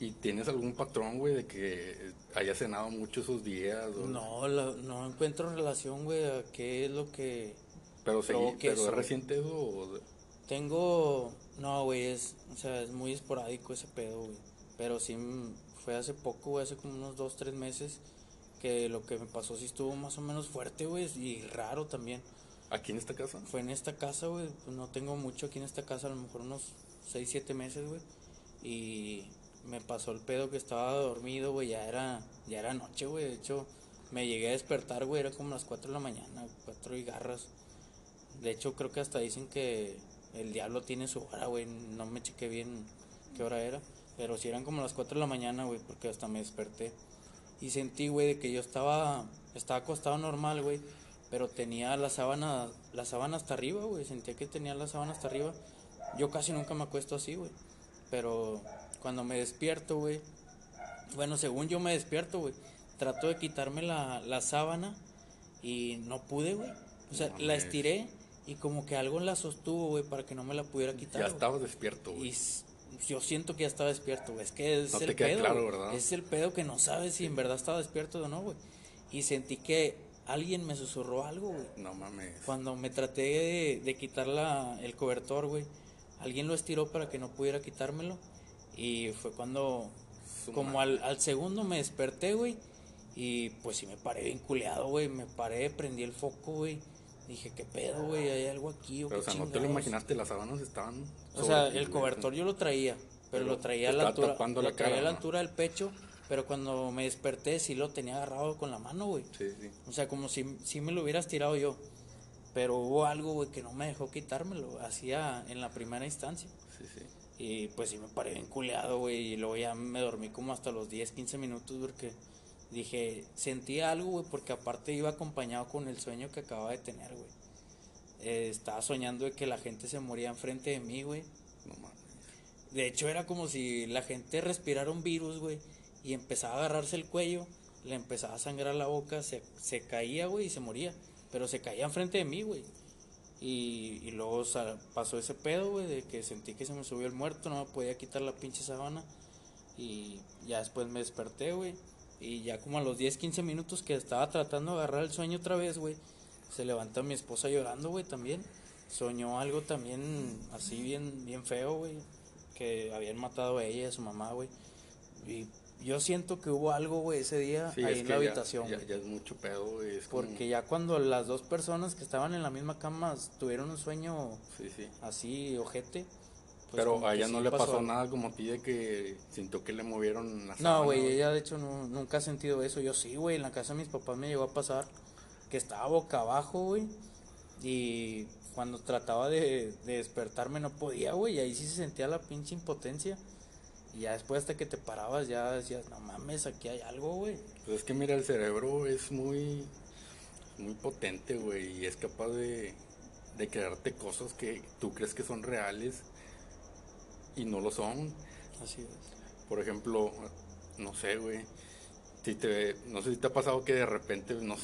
¿Y tienes algún patrón, güey, de que hayas cenado mucho esos días? o- No, la- no encuentro relación, güey, a qué es lo que. Pero, provoque pero es reciente eso o Tengo. No, güey, es. O sea, es muy esporádico ese pedo, güey. Pero sí mm, fue hace poco, güey, hace como unos dos, tres meses. Que lo que me pasó sí estuvo más o menos fuerte, güey. Y raro también. aquí en esta casa. Fue en esta casa, güey. Pues no tengo mucho aquí en esta casa, a lo mejor unos seis, siete meses, güey. Y me pasó el pedo que estaba dormido, güey. Ya era, ya era noche, güey. De hecho, me llegué a despertar, güey. Era como las 4 de la mañana, 4 y garras. De hecho, creo que hasta dicen que el diablo tiene su hora, güey. No me chequé bien qué hora era. Pero sí eran como las 4 de la mañana, güey, porque hasta me desperté. Y sentí, güey, de que yo estaba, estaba acostado normal, güey. Pero tenía la sábana, la sábana hasta arriba, güey. Sentía que tenía la sábana hasta arriba. Yo casi nunca me acuesto así, güey. Pero cuando me despierto, güey. Bueno, según yo me despierto, güey. Trato de quitarme la, la sábana y no pude, güey. O sea, No la estiré y como que algo la sostuvo, güey, para que no me la pudiera quitar. Ya güey. estabas despierto, Y güey. s- yo siento que ya estaba despierto, güey. Es que es No el te queda pedo. claro, güey. ¿verdad? Es el pedo que no sabes si en verdad estaba despierto o no, güey. Y sentí que alguien me susurró algo, güey. No mames. Cuando me traté de, de quitar la, el cobertor, güey, alguien lo estiró para que no pudiera quitármelo. Y fue cuando, como al, al segundo me desperté, güey. Y pues sí me paré bien culeado, güey. Me paré, prendí el foco, güey. Dije, ¿qué pedo, güey? ¿Hay algo aquí o Pero, o qué sea, no te lo chingados?". imaginaste, las sábanas estaban. O sea, el cobertor yo lo traía, pero, Pero lo traía a la altura, tapando lo la traía a la altura del pecho, pero cuando me desperté sí lo tenía agarrado con la mano, güey. Sí, sí. O sea, como si, si me lo hubieras tirado yo. Pero hubo algo, güey, que no me dejó quitármelo. Hacía en la primera instancia. Sí, sí. Y pues sí me paré bien culeado, güey. Y luego ya me dormí como hasta los 10, 15 minutos porque dije, sentí algo, güey, porque aparte iba acompañado con el sueño que acababa de tener, güey. Eh, estaba soñando de que la gente se moría enfrente de mí, güey. No mames. De hecho, era como si la gente respirara un virus, güey, y empezaba a agarrarse el cuello, le empezaba a sangrar la boca, se, se caía, güey, y se moría. Pero se caía enfrente de mí, güey. Y, luego pasó ese pedo, güey, de que sentí que se me subió el muerto, no me podía quitar la pinche sábana. Y ya después me desperté, güey. Y ya como a los 10, 15 minutos que estaba tratando de agarrar el sueño otra vez, güey, se levanta mi esposa llorando, güey, también. Soñó algo también así bien, bien feo, güey. Que habían matado a ella y a su mamá, güey. Y yo siento que hubo algo, güey, ese día Sí, ahí es en la ya- habitación, ya, es mucho pedo, güey. es como- Porque ya cuando las dos personas que estaban en la misma cama tuvieron un sueño Sí, sí. así, ojete. pues pero a ella no le pasó nada como a ti de que sintió que le movieron la No, güey, ella de hecho no- nunca ha sentido eso. Yo sí, güey, en la casa de mis papás me llegó a pasar que estaba boca abajo, güey. Y cuando trataba de, de despertarme no podía, güey. Y ahí sí se sentía la pinche impotencia. Y ya después hasta que te parabas ya decías, no mames, aquí hay algo, güey. Pues es que mira, el cerebro es muy, muy potente, güey, y es capaz de, de crearte cosas que tú crees que son reales y no lo son. Así es. Por ejemplo, no sé, güey, si te, no sé si te ha pasado que de repente, no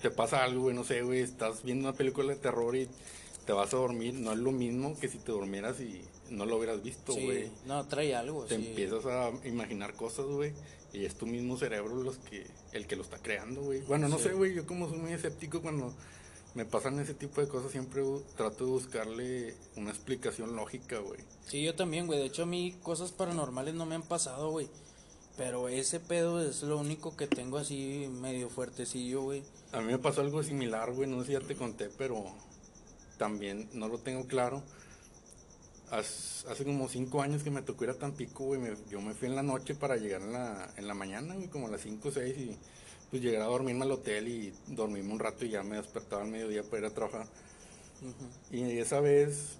te pasa algo, güey, no sé, güey, estás viendo una película de terror y te vas a dormir, no es lo mismo que si te durmieras y no lo hubieras visto, güey. Sí, no, trae algo, Te sí. empiezas a imaginar cosas, güey. Y es tu mismo cerebro los que, el que lo está creando, güey. Bueno, no Sí. sé, güey. Yo como soy muy escéptico cuando me pasan ese tipo de cosas, siempre trato de buscarle una explicación lógica, güey. Sí, yo también, güey. De hecho, a mí cosas paranormales no me han pasado, güey. Pero ese pedo es lo único que tengo así medio fuertecillo, güey. A mí me pasó algo similar, güey. No sé si ya te conté, pero también no lo tengo claro. Hace como cinco años que me tocó ir a Tampico, güey. me- yo me fui en la noche para llegar en la, en la mañana, güey, como a las 5 o 6 y pues llegar a dormirme al hotel y dormirme un rato y ya me despertaba al mediodía para ir a trabajar. Y esa vez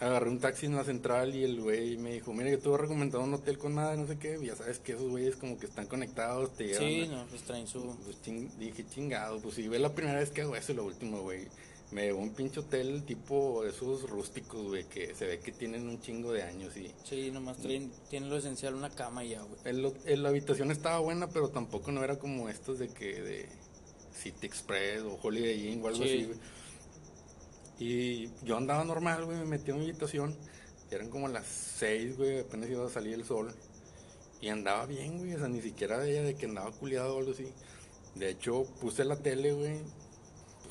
agarré un taxi en la central y el güey me dijo, mira, yo te voy a recomendar un hotel con nada, no sé qué. Y ya sabes que esos güeyes como que están conectados, te llevan. Sí, no, pues traen su... pues ching- dije, chingado, pues si ve la primera vez que hago eso, lo último, güey. Me llevó a un pinche hotel tipo esos rústicos, güey, que se ve que tienen un chingo de años y... Sí, nomás traen, tienen lo esencial, una cama y ya, güey. El, la habitación estaba buena, pero tampoco no era como estos de que de City Express o Holiday Inn o algo Sí. así, güey. Y yo andaba normal, güey, me metí a mi habitación. Eran como las 6, güey, apenas iba a salir el sol. Y andaba bien, güey, o sea, ni siquiera veía de que andaba culiado o algo así. De hecho, puse la tele, güey,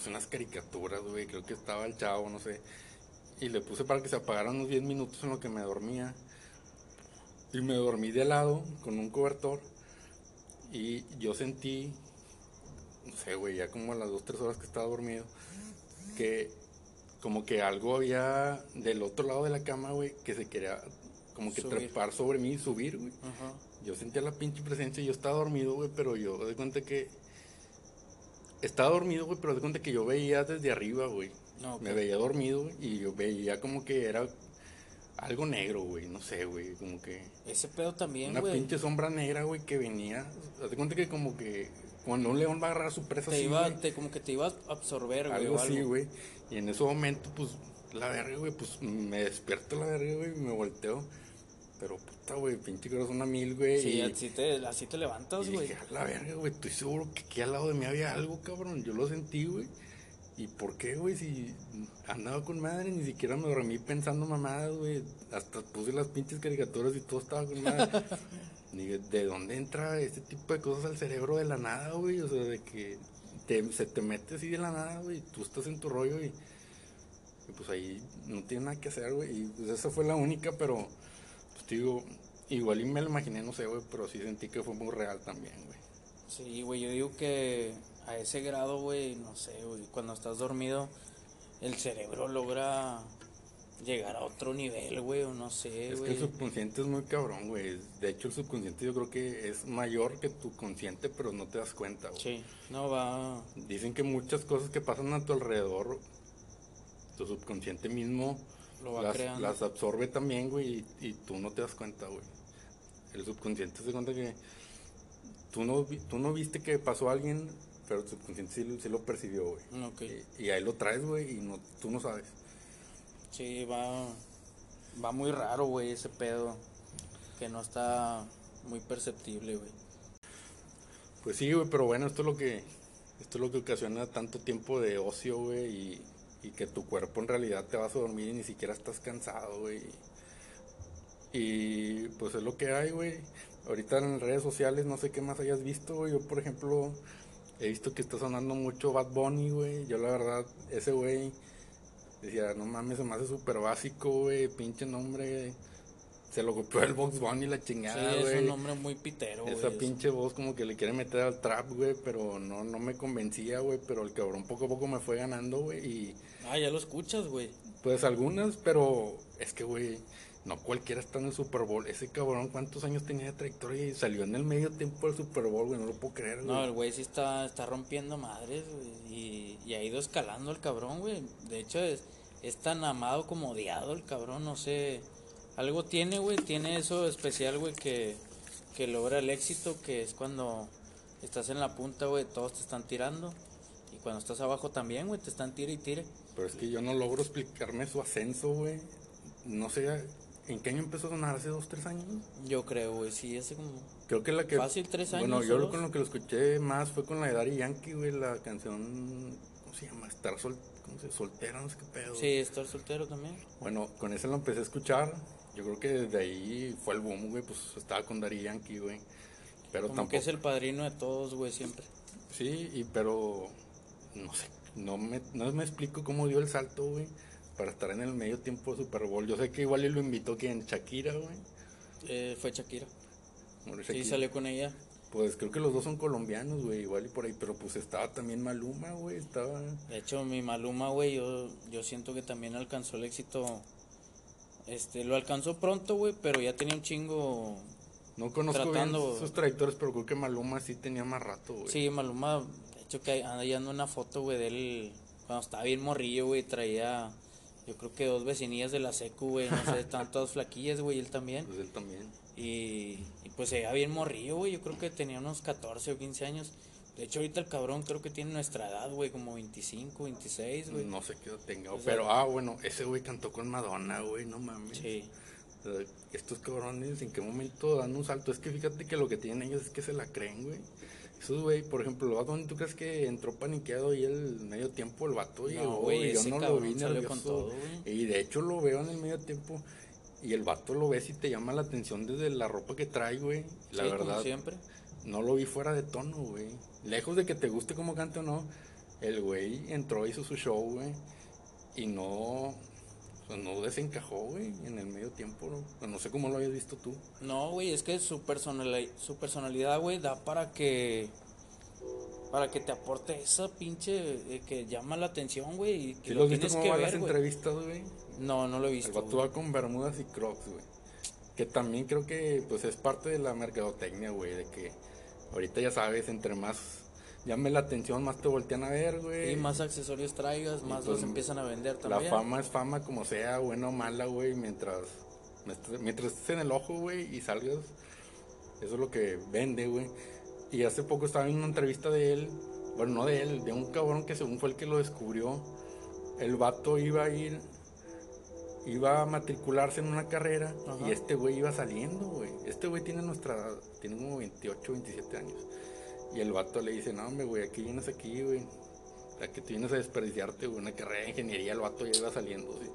puse unas caricaturas, güey, creo que estaba el chavo, no sé. Y le puse para que se apagaran unos 10 minutos en lo que me dormía. Y me dormí de lado con un cobertor. Y yo sentí, no sé, güey, ya como a las 2, 3 horas que estaba dormido, que como que algo había del otro lado de la cama, güey, que se quería como que Subir. trepar sobre mí y subir, güey. Yo sentía la pinche presencia y yo estaba dormido, güey, pero yo de cuenta que estaba dormido, güey, pero de cuenta que yo veía desde arriba, güey. No, Me ok. veía dormido y yo veía como que era algo negro, güey, no sé, güey, como que Ese pedo también, una güey. pinche sombra negra, güey, que venía. Haz de cuenta que como que cuando un león va a agarrar a su presa Te así, iba, te, como que te iba a absorber, güey. algo así, güey. Y en ese momento, pues, la verga, güey, pues me despierto la verga, güey, y me volteo. Pero puta, güey, pinche corazón a mil, güey. Sí, y, así te, así te levantas, güey. dije, a la verga, güey, estoy seguro que aquí al lado de mí había algo, cabrón. Yo lo sentí, güey. ¿Y por qué, güey? Si andaba con madre, ni siquiera me dormí pensando mamadas, güey. Hasta puse las pinches caricaturas y todo estaba con madre. Ni de dónde entra este tipo de cosas al cerebro de la nada, güey. O sea, de que te- se te mete así de la nada, güey. Tú estás en tu rollo y, y pues ahí no tiene nada que hacer, güey. Y pues esa fue la única, pero digo, igual y me lo imaginé, no sé, güey. Pero sí sentí que fue muy real también, güey. Sí, güey, yo digo que a ese grado, güey, no sé, güey, cuando estás dormido, el cerebro logra llegar a otro nivel, güey, o no sé, Es que el subconsciente es muy cabrón, güey. De hecho, el subconsciente yo creo que es mayor que tu consciente, pero no te das cuenta, güey. Sí, no va. Dicen que muchas cosas que pasan a tu alrededor, tu subconsciente mismo Lo va las, creando. las absorbe también, güey, y, y tú no te das cuenta, güey. El subconsciente se cuenta que tú no, tú no viste que pasó a alguien, pero el subconsciente sí, lo- sí lo percibió, güey. Ok. Y, y ahí lo traes, güey, y no, tú no sabes. Sí, va. Va muy raro, güey, ese pedo. Que no está muy perceptible, güey. Pues sí, güey, pero bueno, esto es lo que esto es lo que ocasiona tanto tiempo de ocio, güey, y y que tu cuerpo en realidad te vas a dormir y ni siquiera estás cansado, güey. Y pues es lo que hay, güey. Ahorita en redes sociales no sé qué más hayas visto, güey. Yo, por ejemplo, he visto que está sonando mucho Bad Bunny, güey. Yo la verdad, ese güey decía, no mames, se me hace súper básico, güey. Pinche nombre. Se lo copió el Box Bunny la chingada, Sí, güey. es un nombre muy pitero, güey. Esa pinche voz como que le quiere meter al trap, güey, pero no, no me convencía, güey, pero el cabrón poco a poco me fue ganando, güey, y Ah, ya lo escuchas, güey. pues algunas, pero es que, güey, no cualquiera está en el Super Bowl. Ese cabrón, ¿cuántos años tenía de trayectoria? Y salió en el medio tiempo del Super Bowl, güey, no lo puedo creer, güey. No, el güey sí está, está rompiendo madres, güey. Y, y ha ido escalando el cabrón, güey. De hecho, es, es tan amado como odiado el cabrón, no sé. Algo tiene, güey. Tiene eso especial, güey, que, que logra el éxito, que es cuando estás en la punta, güey, todos te están tirando. Y cuando estás abajo también, güey, te están tire y tire. Pero es que yo no logro explicarme su ascenso, güey. No sé, ¿en qué año empezó a sonar? ¿Hace dos, tres años? Yo creo, güey, sí, hace como... Creo que la que... Fácil, tres Bueno, años yo o lo- con lo que lo escuché más fue con la de Daddy Yankee, güey, la canción... ¿Cómo se llama? Estar sol... ¿cómo se soltera, no sé qué pedo. Sí, estar soltero también. Bueno, con ese lo empecé a escuchar. Yo creo que desde ahí fue el boom, güey, pues estaba con Daddy Yankee, güey. Pero Como tampoco... que es el padrino de todos, güey, siempre. Sí, y pero... No sé, no me, no me explico cómo dio el salto, güey, para estar en el medio tiempo de Super Bowl. Yo sé que igual lo invitó que en Shakira, güey. Eh, fue Shakira. Bueno, Sí, Shakira. salió con ella. Pues creo que los dos son colombianos, güey, igual y por ahí, pero pues estaba también Maluma, güey, estaba... De hecho, mi Maluma, güey, yo, yo siento que también alcanzó el éxito. Este, lo alcanzó pronto, güey, pero ya tenía un chingo. No conozco Tratando- bien sus trayectorias, pero creo que Maluma sí tenía más rato, güey. Sí, Maluma, de hecho, que anda ya anda una foto, güey, de él cuando estaba bien morrillo, güey, traía, yo creo que dos vecinillas de la secu, güey, no sé, estaban todas flaquillas, güey, él también. Pues él también. Y, y pues se veía bien morrillo, güey, yo creo que tenía unos 14 o 15 años. De hecho, ahorita el cabrón creo que tiene nuestra edad, güey, como 25, 26, güey. No sé qué edad tenga, O sea- pero ah, bueno, ese güey cantó con Madonna, güey, no mames. Sí. O sea, estos cabrones, ¿en qué momento dan un salto? Es que fíjate que lo que tienen ellos es que se la creen, güey. Esos, güey, por ejemplo, el ¿tú crees que entró paniqueado y el medio tiempo el vato llegó? güey, y yo no lo vi nervioso. con todo. Y de hecho lo veo en el medio tiempo y el vato lo ves y te llama la atención desde la ropa que trae, güey. La Sí, como verdad, siempre. no lo vi fuera de tono, güey. Lejos de que te guste como cante o no, el güey entró, hizo su show, güey. Y no, sea, no desencajó, güey, en el medio tiempo. No, Pues no sé cómo lo hayas visto tú. No, güey, es que su, personali- su personalidad, güey, da para que para que te aporte esa pinche eh, que llama la atención, güey, y que ¿Sí lo lo tienes cómo que ver, las entrevistas, güey? No, no lo he El visto. güey. va con bermudas y crocs, güey. Que también creo que, pues, es parte de la mercadotecnia, güey. De que ahorita ya sabes, entre más llame la atención, más te voltean a ver, güey. Y más accesorios traigas, más pues, los empiezan a vender La también. fama es fama como sea, buena o mala, güey, mientras, mientras estés en el ojo, güey, y salgas. Eso es lo que vende, güey. Y hace poco estaba viendo una entrevista de él, bueno, no de él, de un cabrón que según fue el que lo descubrió. El vato iba a ir, iba a matricularse en una carrera Ajá. y este güey iba saliendo, güey. Este güey tiene nuestra edad, tiene como 28, 27 años. Y el vato le dice, no, hombre, güey, aquí vienes aquí, güey. O sea, que tú vienes a desperdiciarte, güey, una carrera de ingeniería, el vato ya iba saliendo, sí.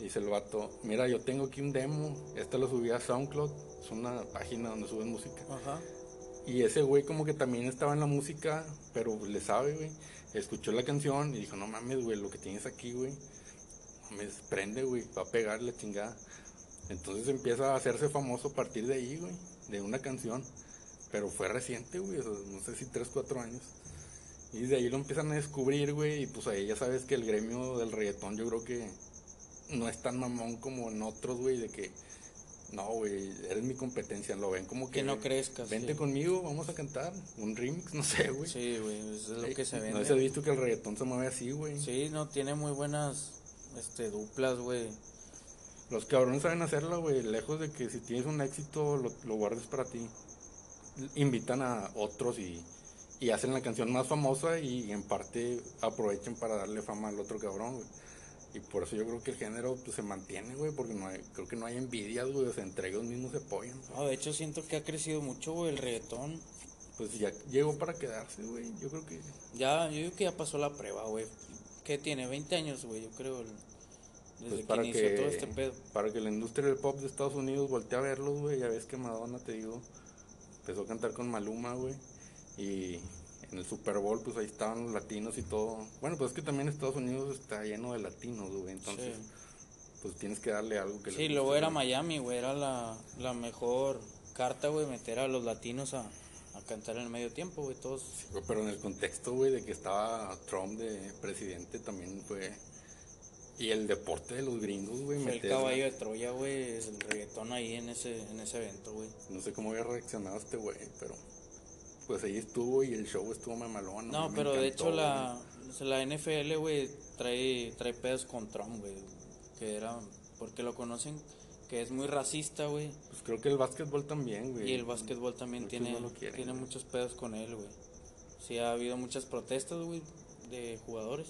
Dice el vato, mira, yo tengo aquí un demo, este lo subí a SoundCloud, es una página donde suben música. Ajá. Y ese güey como que también estaba en la música, pero le sabe, güey. Escuchó la canción y dijo, no mames, güey, lo que tienes aquí, güey. Mames, prende, güey, va a pegar la chingada. Entonces empieza a hacerse famoso a partir de ahí, güey, de una canción. Pero fue reciente, güey, o sea, no sé si 3, 4 años. Y de ahí lo empiezan a descubrir, güey, y pues ahí ya sabes que el gremio del reggaetón yo creo que no es tan mamón como en otros, güey, de que, no, güey, eres mi competencia, lo ven como que... Que no crezcas. Vente sí. conmigo, vamos a cantar un remix, no sé, güey. Sí, güey, eso es lo que se No vende. sé si has visto que el reggaetón se mueve así, güey. Sí, no, tiene muy buenas este, duplas, güey. Los cabrones saben hacerla, güey. Lejos de que si tienes un éxito, lo, lo guardes para ti. Invitan a otros y, y hacen la canción más famosa y en parte aprovechan para darle fama al otro cabrón, güey. Y por eso yo creo que el género pues, se mantiene, güey, porque no hay, creo que no hay envidias, güey. O sea, entre ellos mismos se apoyan. No, de hecho siento que ha crecido mucho, güey, el reggaetón. Pues ya llegó para quedarse, güey. Yo creo que Ya, yo digo que ya pasó la prueba, güey. ¿Qué tiene? 20 años, güey, yo creo. Desde Pues que para inició que, todo este pedo. para que la industria del pop de Estados Unidos voltee a verlos, güey. Ya ves que Madonna, te digo, empezó a cantar con Maluma, güey. Y en el Super Bowl, pues ahí estaban los latinos y todo. Bueno, pues es que también Estados Unidos está lleno de latinos, güey. Entonces, Sí. pues tienes que darle algo que Sí, luego era. Miami, güey, era la, la mejor carta, güey, meter a los latinos a cantar en el medio tiempo, güey, todos. Pero en el contexto, güey, de que estaba Trump de presidente también fue... Y el deporte de los gringos, güey, Fue el caballo de Troya, güey, el reggaetón ahí en ese, en ese evento, güey. No sé cómo había reaccionado este güey, pero... Pues ahí estuvo y el show estuvo mamalón. No, pero de encantó, hecho la, la NFL, güey, trae, trae pedos con Trump, güey, que era, porque lo conocen, que es muy racista, güey. Creo que el básquetbol también, güey. Y el básquetbol también Muchos tiene, no lo quieren, tiene güey. muchos pedos con él, güey. Sí, ha habido muchas protestas, güey, de jugadores.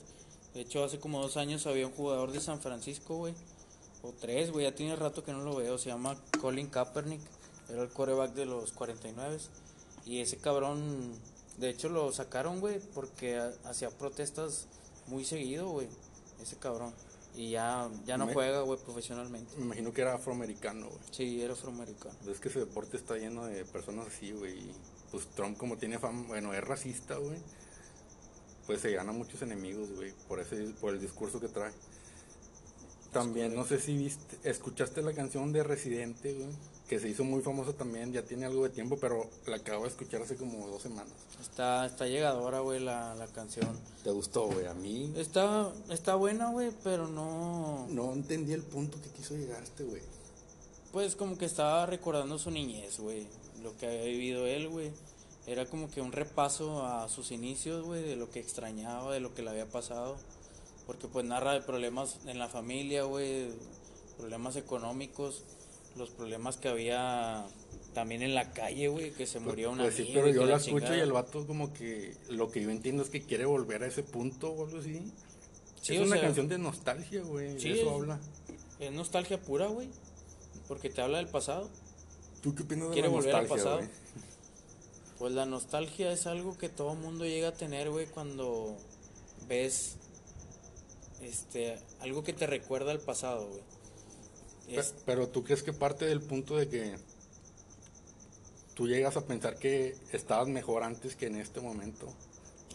De hecho, hace como dos años había un jugador de San Francisco, güey. O tres, güey, ya tiene rato que no lo veo. Se llama Colin Kaepernick. Era el coreback de los 49. Y ese cabrón, de hecho, lo sacaron, güey, porque ha- hacía protestas muy seguido, güey. Ese cabrón. Y ya, ya no Me- juega, güey, profesionalmente. Me imagino que era afroamericano, güey. Sí, era afroamericano. Es que ese deporte está lleno de personas así, güey. Pues Trump como tiene fama, bueno, es racista, güey. Pues se gana muchos enemigos, güey, por ese por el discurso que trae. También no sé si viste, escuchaste la canción de Residente, güey, que se hizo muy famosa también, ya tiene algo de tiempo, pero la acabo de escuchar hace como dos semanas. Está, está llegadora, güey, la, la canción. ¿Te gustó, güey? A mí Está, está buena, güey, pero no... no entendí el punto que quiso llegar este güey. Pues como que estaba recordando su niñez, güey. Lo que había vivido él, güey. Era como que un repaso a sus inicios, güey, de lo que extrañaba, de lo que le había pasado. Porque pues narra de problemas en la familia, güey, problemas económicos, los problemas que había también en la calle, güey, que se murió una Pues sí, pero yo la escucho y el vato como que lo que yo entiendo es que quiere volver a ese punto o algo así. Sí, es una sea, canción de nostalgia, güey. sí, eso es- habla. Es nostalgia pura, güey. Porque te habla del pasado. ¿Tú qué opinas de ¿Quiere la volver al nostalgia, pasado? Pues la nostalgia es algo que todo mundo llega a tener, güey, cuando ves este algo que te recuerda al pasado, güey. Pero tú crees que parte del punto de que tú llegas a pensar que estabas mejor antes que en este momento.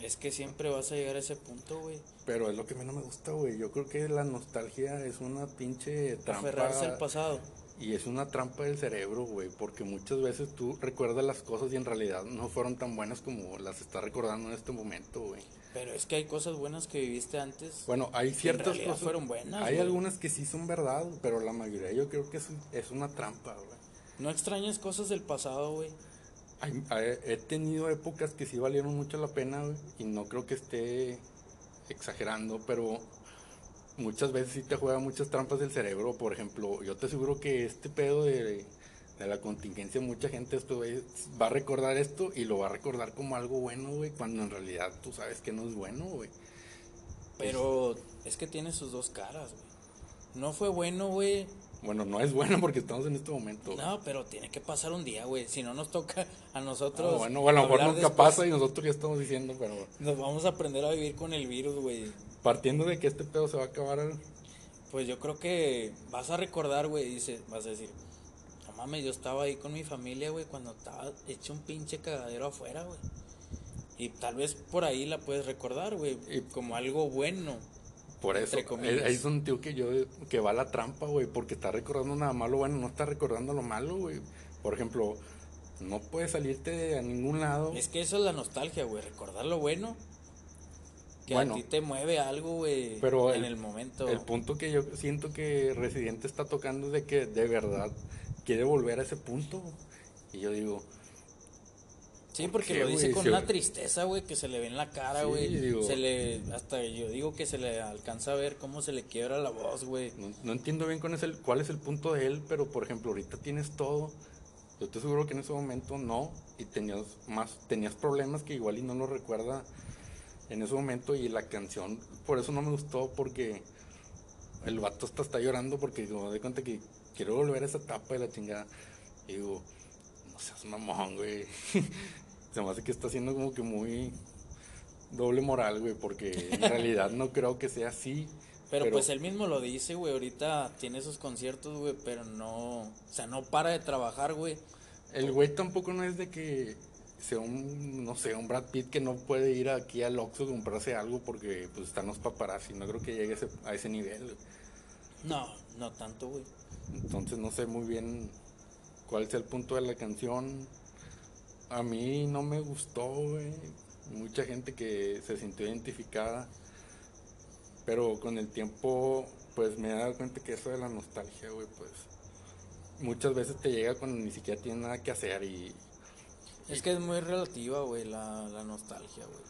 Es que siempre vas a llegar a ese punto, güey. Pero es lo que a mí no me gusta, güey. Yo creo que la nostalgia es una pinche trampa. Aferrarse al pasado. Y es una trampa del cerebro, güey, porque muchas veces tú recuerdas las cosas y en realidad no fueron tan buenas como las estás recordando en este momento, güey. Pero es que hay cosas buenas que viviste antes. Bueno, hay ciertas cosas. fueron buenas, Hay algunas que sí son verdad, pero la mayoría yo creo que es, es una trampa, güey. No extrañas cosas del pasado, güey. He tenido épocas que sí valieron mucho la pena, güey, y no creo que esté exagerando, pero muchas veces sí te juega muchas trampas del cerebro. Por ejemplo, yo te aseguro que este pedo de, de la contingencia, mucha gente esto, va a recordar esto y lo va a recordar como algo bueno, güey, cuando en realidad tú sabes que no es bueno, güey. Pero es que tiene sus dos caras, güey. No fue bueno, güey. Bueno, no es bueno porque estamos en este momento. No, pero tiene que pasar un día, güey. Si no nos toca a nosotros. Ah, bueno, bueno, a lo mejor nunca después. pasa y nosotros ya estamos diciendo, pero Nos vamos a aprender a vivir con el virus, güey. partiendo de que este pedo se va a acabar, Pues yo creo que vas a recordar, güey, dice, vas a decir, no mames, yo estaba ahí con mi familia, güey, cuando estaba hecho un pinche cagadero afuera, güey. Y tal vez por ahí la puedes recordar, güey, como algo bueno. Por eso, comillas. ahí es donde digo que yo, que va la trampa, güey, porque está recordando nada malo, bueno, no está recordando lo malo, güey. Por ejemplo, no puedes salirte a ningún lado. Es que eso es la nostalgia, güey, recordar lo bueno. Que Bueno. a ti te mueve algo, güey, Pero en el, momento. El punto que yo siento que Residente está tocando es de que de verdad quiere volver a ese punto. Y yo digo, Sí, ¿Por porque qué, lo dice con una tristeza, güey, que se le ve en la cara, Sí, güey. digo- Se le, hasta yo digo que se le alcanza a ver cómo se le quiebra la voz, güey. no, no entiendo bien cuál es, el, cuál es el punto de él, pero por ejemplo, ahorita tienes todo. Yo te aseguro que en ese momento no. Y tenías más, tenías problemas que igual y no lo recuerda en ese momento. Y la canción, por eso no me gustó, porque el vato hasta está llorando porque como de cuenta que quiero volver a esa etapa de la chingada. Y digo, no seas mamón, güey. Se me hace que está siendo como que muy, doble moral, güey, porque en realidad no creo que sea así. Pero, pues él mismo lo dice, güey, ahorita tiene esos conciertos, güey, pero no, o sea, no para de trabajar, güey. El güey tampoco no es de que sea un, no sé, un Brad Pitt que no puede ir aquí al Oxxo a comprarse algo porque pues están los paparazzi. No creo que llegue a ese, a ese nivel. güey. No, no tanto, güey. Entonces no sé muy bien cuál es el punto de la canción. A mí no me gustó, güey. Mucha gente que se sintió identificada. Pero con el tiempo, pues me he dado cuenta que eso de la nostalgia, güey, pues muchas veces te llega cuando ni siquiera tienes nada que hacer y... Es que es muy relativa, güey, la, la nostalgia, güey.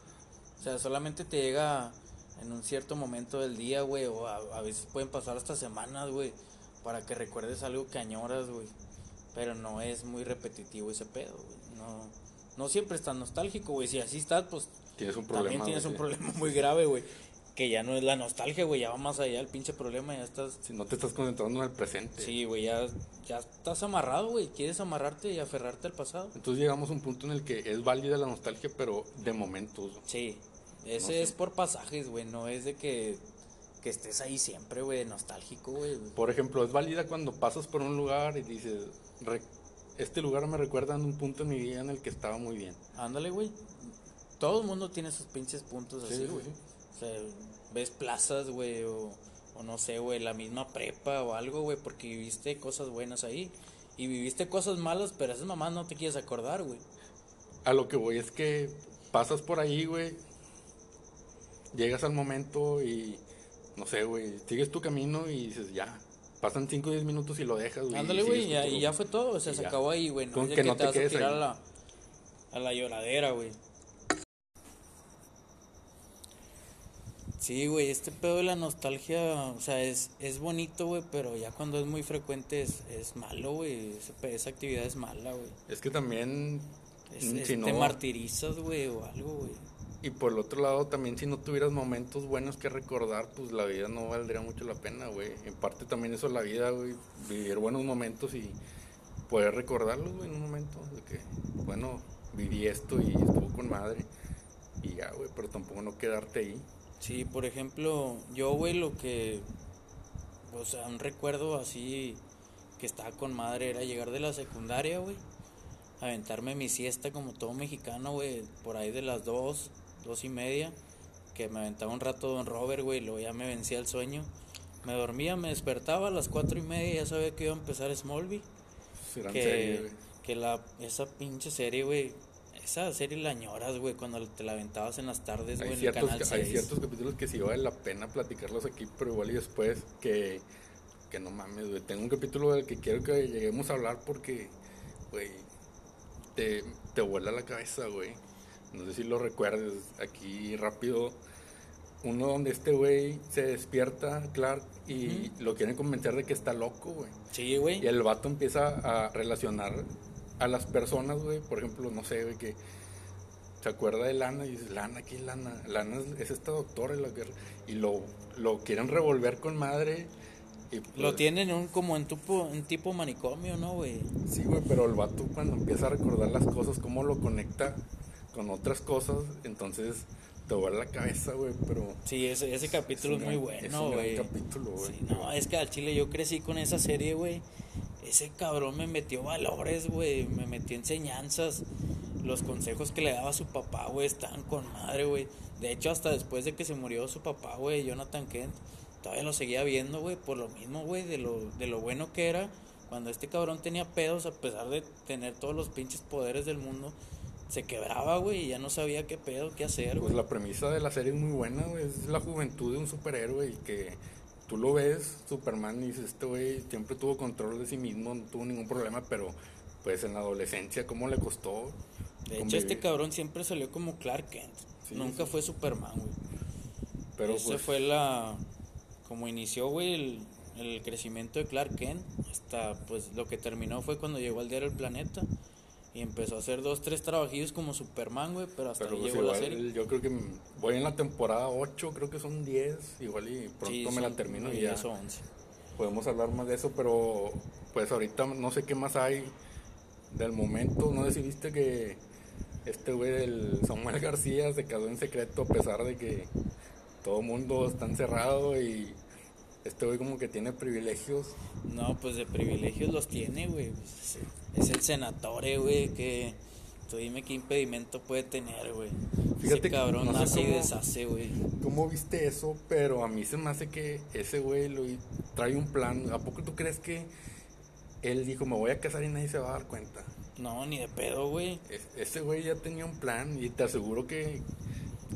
O sea, solamente te llega en un cierto momento del día, güey, o a, a veces pueden pasar hasta semanas, güey, para que recuerdes algo que añoras, güey. Pero no es muy repetitivo ese pedo, güey. No, no siempre estás nostálgico, güey. Si así estás, pues Tienes un problema. también tienes güey, un problema muy grave, güey. Que ya no es la nostalgia, güey, ya va más allá el pinche problema, ya estás... Si no te estás concentrando en el presente. Sí, güey, ya, ya estás amarrado, güey. Quieres amarrarte y aferrarte al pasado. Entonces llegamos a un punto en el que es válida la nostalgia, pero de momentos. Sí, ese No sé. es por pasajes, güey, no es de que, que estés ahí siempre, güey, nostálgico, güey. Por ejemplo, es válida cuando pasas por un lugar y dices, "Re- este lugar me recuerda a un punto en mi vida en el que estaba muy bien. Ándale, güey. Todo el mundo tiene sus pinches puntos Sí, así, sí, güey. sí. O sea, ves plazas, güey, o, o no sé, güey, la misma prepa o algo, güey, porque viviste cosas buenas ahí. Y viviste cosas malas, pero esas mamás no te quieres acordar, güey. A lo que voy es que pasas por ahí, güey, llegas al momento y, no sé, güey, sigues tu camino y dices, ya, pasan 5 o 10 minutos y lo dejas, güey. Ándale, güey, ya, y ya fue todo, o sea, se ya. acabó ahí, güey. No es que que, no te te vas a tirar ahí. a la, a la lloradera, güey. Sí, güey, este pedo de la nostalgia, o sea, es, es bonito, güey, pero ya cuando es muy frecuente es, es malo, güey. Esa actividad es mala, güey. Es que también, Es- mm, es- Te martirizas, güey, o algo, güey. Y por el otro lado también si no tuvieras momentos buenos que recordar, pues la vida no valdría mucho la pena, güey. En parte también eso es la vida, güey, vivir buenos momentos y poder recordarlos, güey, en un momento de que, bueno, viví esto y estuvo con madre y ya, güey, pero tampoco no quedarte ahí. Sí, por ejemplo, yo, güey, lo que, o sea, un recuerdo así que estaba con madre era llegar de la secundaria, güey, aventarme mi siesta como todo mexicano, güey, por ahí de las dos, dos y media, que me aventaba un rato Don Robert, güey, luego ya me vencía el sueño, me dormía, me despertaba a las cuatro y media, ya sabía que iba a empezar Smallville, que, güey. que la, esa pinche serie, güey, esa serie la añoras, güey, cuando te la aventabas en las tardes, güey, Hay en el ciertos, canal hay 6. ciertos capítulos que sí vale la pena platicarlos aquí, pero igual y después que, que no mames, güey. Tengo un capítulo del que quiero que lleguemos a hablar porque, güey, te, te vuela la cabeza, güey. No sé si lo recuerdes aquí rápido. Uno donde este güey se despierta, Clark, y lo quieren convencer de que está loco, güey. Sí, güey. Y el vato empieza a relacionar a las personas, güey. Por ejemplo, no sé, güey, que se acuerda de Lana y dice, Lana, ¿qué es Lana? Lana es, es esta doctora la guerra. Y lo, lo quieren revolver con madre. Y pues, Lo tienen un, como en tipo, en tipo manicomio, ¿no, güey? Sí, güey, pero el vato cuando empieza a recordar las cosas, cómo lo conecta con otras cosas, entonces te vuela la cabeza, güey, pero... Sí, ese, ese capítulo es, muy gran- es bueno, un gran güey. capítulo, güey. Sí, no, es que al chile yo crecí con esa serie, güey. Ese cabrón me metió valores, güey. Me metió enseñanzas. Los consejos que le daba a su papá, güey, estaban con madre, güey. De hecho, hasta después de que se murió su papá, güey, Jonathan Kent, todavía lo seguía viendo, güey, por lo mismo, güey, de lo, de lo bueno que era. Cuando este cabrón tenía pedos, a pesar de tener todos los pinches poderes del mundo, se quebraba, güey, y ya no sabía qué pedo, qué hacer, Pues la premisa de la serie es muy buena, güey. Es la juventud de un superhéroe y que tú lo ves, Superman, y dices, este güey siempre tuvo control de sí mismo, no tuvo ningún problema, pero pues en la adolescencia, ¿cómo le costó? De hecho, este cabrón siempre salió como Clark Kent. Sí, Nunca sí. fue Superman, güey. Pero Esa pues, fue la. Como inició, güey, el, el crecimiento de Clark Kent. Hasta, pues, lo que terminó fue cuando llegó al diario El Planeta. Y empezó a hacer dos, tres trabajillos como Superman, güey. Pero hasta pero ahí pues llegó la igual, serie. yo creo que voy en la temporada 8, creo que son 10, igual y pronto Sí, me la termino y ya 10 o 11. podemos hablar más de eso, pero pues ahorita no sé qué más hay del momento, no sé si viste que este güey del Samuel García se casó en secreto a pesar de que todo el mundo está encerrado y este güey como que tiene privilegios. No, pues de privilegios los tiene, güey. Es el senatore, güey, que tú dime qué impedimento puede tener, güey. Fíjate Ese cabrón no nace y deshace, güey. ¿Cómo viste eso? Pero a mí se me hace que ese güey lo trae un plan. ¿A poco tú crees que él dijo, me voy a casar y nadie se va a dar cuenta? No, ni de pedo, güey. ese güey ya tenía un plan y te aseguro que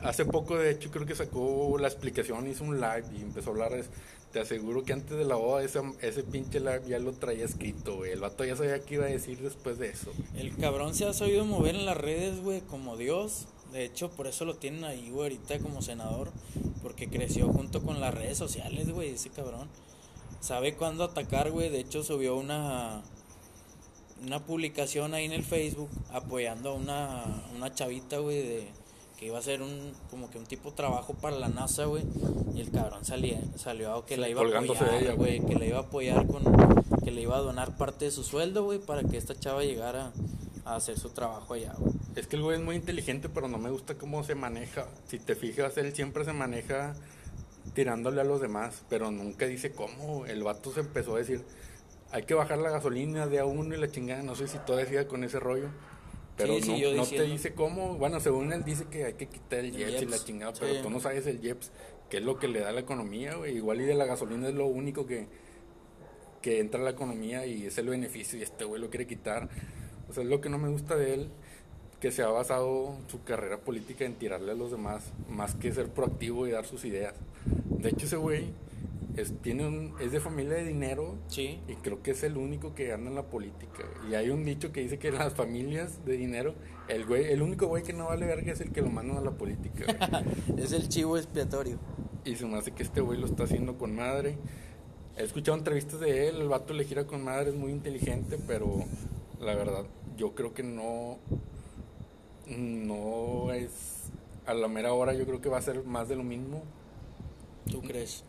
hace poco, de hecho, creo que sacó la explicación, hizo un live y empezó a hablar de te aseguro que antes de la boda ese, ese pinche live ya lo traía escrito, güey. El vato ya sabía qué iba a decir después de eso. El cabrón se ha sabido mover en las redes, güey, como Dios. De hecho, por eso lo tienen ahí, güey, ahorita como senador. Porque creció junto con las redes sociales, güey, ese cabrón. Sabe cuándo atacar, güey. De hecho, subió una una publicación ahí en el Facebook apoyando a una, una chavita, güey, de que iba a ser un como que un tipo de trabajo para la NASA, güey, y el cabrón salía, salió a que la iba a apoyar, güey, que la iba a apoyar con que le iba a donar parte de su sueldo, güey, para que esta chava llegara a hacer su trabajo allá, güey. Es que el güey es muy inteligente, pero no me gusta cómo se maneja. Si te fijas, él siempre se maneja tirándole a los demás, pero nunca dice cómo. El vato se empezó a decir, hay que bajar la gasolina de a uno y la chingada, no sé si todavía sigue con ese rollo. Pero no, te dice cómo. Bueno, según él dice que hay que quitar el, el y la chingada, pero tú no sabes el JEPS, que es lo que le da la economía, güey. Igual y de la gasolina es lo único que, que entra a la economía y es el beneficio y este güey lo quiere quitar. O sea, es lo que no me gusta de él, que se ha basado su carrera política en tirarle a los demás, más que ser proactivo y dar sus ideas. De hecho, ese güey es, tiene un, es de familia de dinero sí. y creo que es el único que anda en la política. Y hay un dicho que dice que las familias de dinero, el güey, el único güey que no vale verga es el que lo mandan a la política. es el chivo expiatorio. Y se me hace que este güey lo está haciendo con madre. He escuchado entrevistas de él, el vato le gira con madre, es muy inteligente, pero la verdad, yo creo que no, no es, a la mera hora yo creo que va a ser más de lo mismo. ¿Tú crees?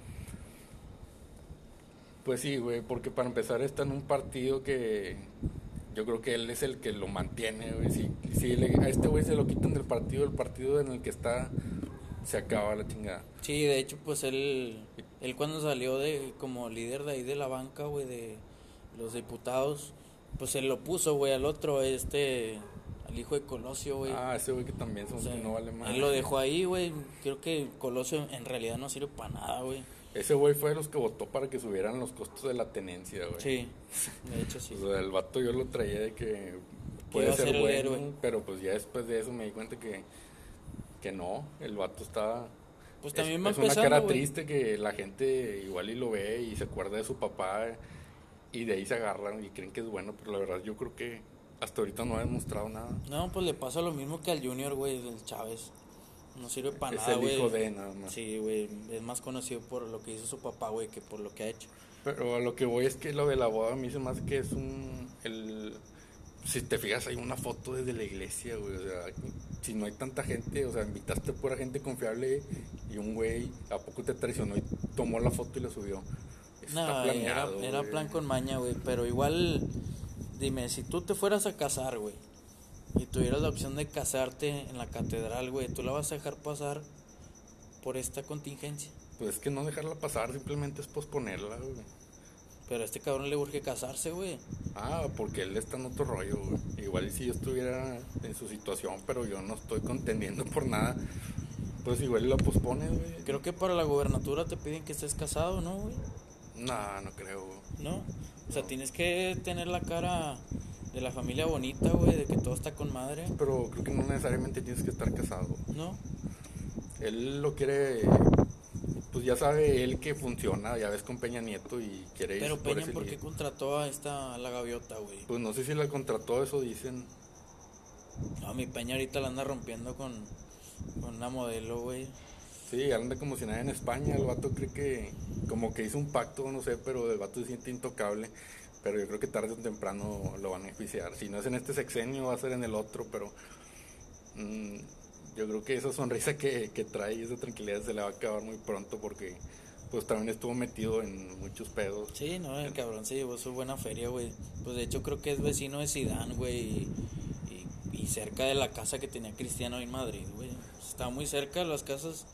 Pues sí, güey, porque para empezar está en un partido que yo creo que él es el que lo mantiene, güey. Si, si a este güey se lo quitan del partido, el partido en el que está se acaba la chingada. Sí, de hecho, pues él, él cuando salió de como líder de ahí de la banca, güey, de los diputados, pues él lo puso, güey, al otro, este, al hijo de Colosio, güey. Ah, ese güey que también son, no vale más. Él lo dejó ahí, güey. Creo que Colosio en realidad no sirve para nada, güey. Ese güey fue de los que votó para que subieran los costos de la tenencia, güey. Sí, de hecho sí. O sea, el vato yo lo traía de que puede ser, bueno, pero pues ya después de eso me di cuenta que, que no, el vato estaba... Pues también es, es una cara triste que la gente igual y lo ve y se acuerda de su papá y de ahí se agarran y creen que es bueno, pero la verdad yo creo que hasta ahorita no ha demostrado nada. No, pues le pasa lo mismo que al Junior, güey, del Chávez. No sirve para nada, güey. Es el hijo de nada más. Sí, güey. Es más conocido por lo que hizo su papá, güey, que por lo que ha hecho. Pero a lo que voy es que lo de la boda a mí se hace que es un. El, si te fijas, hay una foto desde la iglesia, güey. O sea, si no hay tanta gente, o sea, invitaste a pura gente confiable y un güey a poco te traicionó y tomó la foto y la subió. no, era, era plan con maña, güey. Pero igual, dime, si tú te fueras a casar, güey y tuvieras la opción de casarte en la catedral, güey, ¿tú la vas a dejar pasar por esta contingencia? Pues es que no dejarla pasar, simplemente es posponerla, güey. Pero a este cabrón le urge casarse, güey. Ah, porque él está en otro rollo, güey. Igual si yo estuviera en su situación, pero yo no estoy contendiendo por nada, pues igual la pospone, güey. Creo que para la gobernatura te piden que estés casado, ¿no, güey? No, no creo, güey. ¿No? O sea, tienes que tener la cara de la familia bonita, güey, de que todo está con madre. Pero creo que no necesariamente tienes que estar casado. ¿No? Él lo quiere, pues ya sabe él que funciona, ya ves con Peña Nieto y quiere ir Pero Peña, por, qué contrató a esta, a la gaviota, güey? Pues no sé si la contrató, eso dicen. No, mi Peña ahorita la anda rompiendo con, con una modelo, güey. Sí, anda como si nada en España, el vato cree que como que hizo un pacto, no sé, pero el vato se siente intocable pero yo creo que tarde o temprano lo van a beneficiar. Si no es en este sexenio, va a ser en el otro, pero mm, yo creo que esa sonrisa que, que trae, esa tranquilidad se le va a acabar muy pronto porque pues también estuvo metido en muchos pedos. Sí, no, el cabrón se llevó su buena feria, güey. Pues de hecho creo que es vecino de Sidán, güey, y, y cerca de la casa que tenía Cristiano en Madrid, güey. Estaba muy cerca de las casas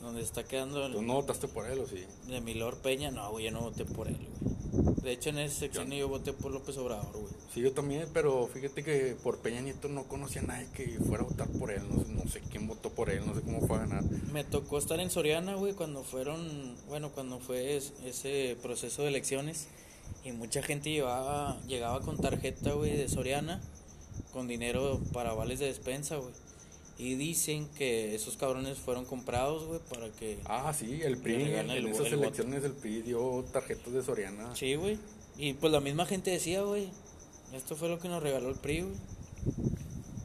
donde está quedando el, ¿Tú no votaste por él o sí? de Milor Peña. No, güey, yo no voté por él, güey. De hecho, en ese sección yo voté por López Obrador, güey. Sí, yo también, pero fíjate que por Peña Nieto no conocía a nadie que fuera a votar por él. No sé, no sé quién votó por él, no sé cómo fue a ganar. Me tocó estar en Soriana, güey, cuando fueron, bueno, cuando fue es- ese proceso de elecciones y mucha gente llevaba, llegaba con tarjeta, güey, de Soriana, con dinero para vales de despensa, güey. Y dicen que esos cabrones fueron comprados, güey, para que... Ah, sí, el PRI, en, el- esas el elecciones el PRI dio tarjetas de Soriana. Sí, güey. Y pues la misma gente decía, güey, esto fue lo que nos regaló el PRI, güey.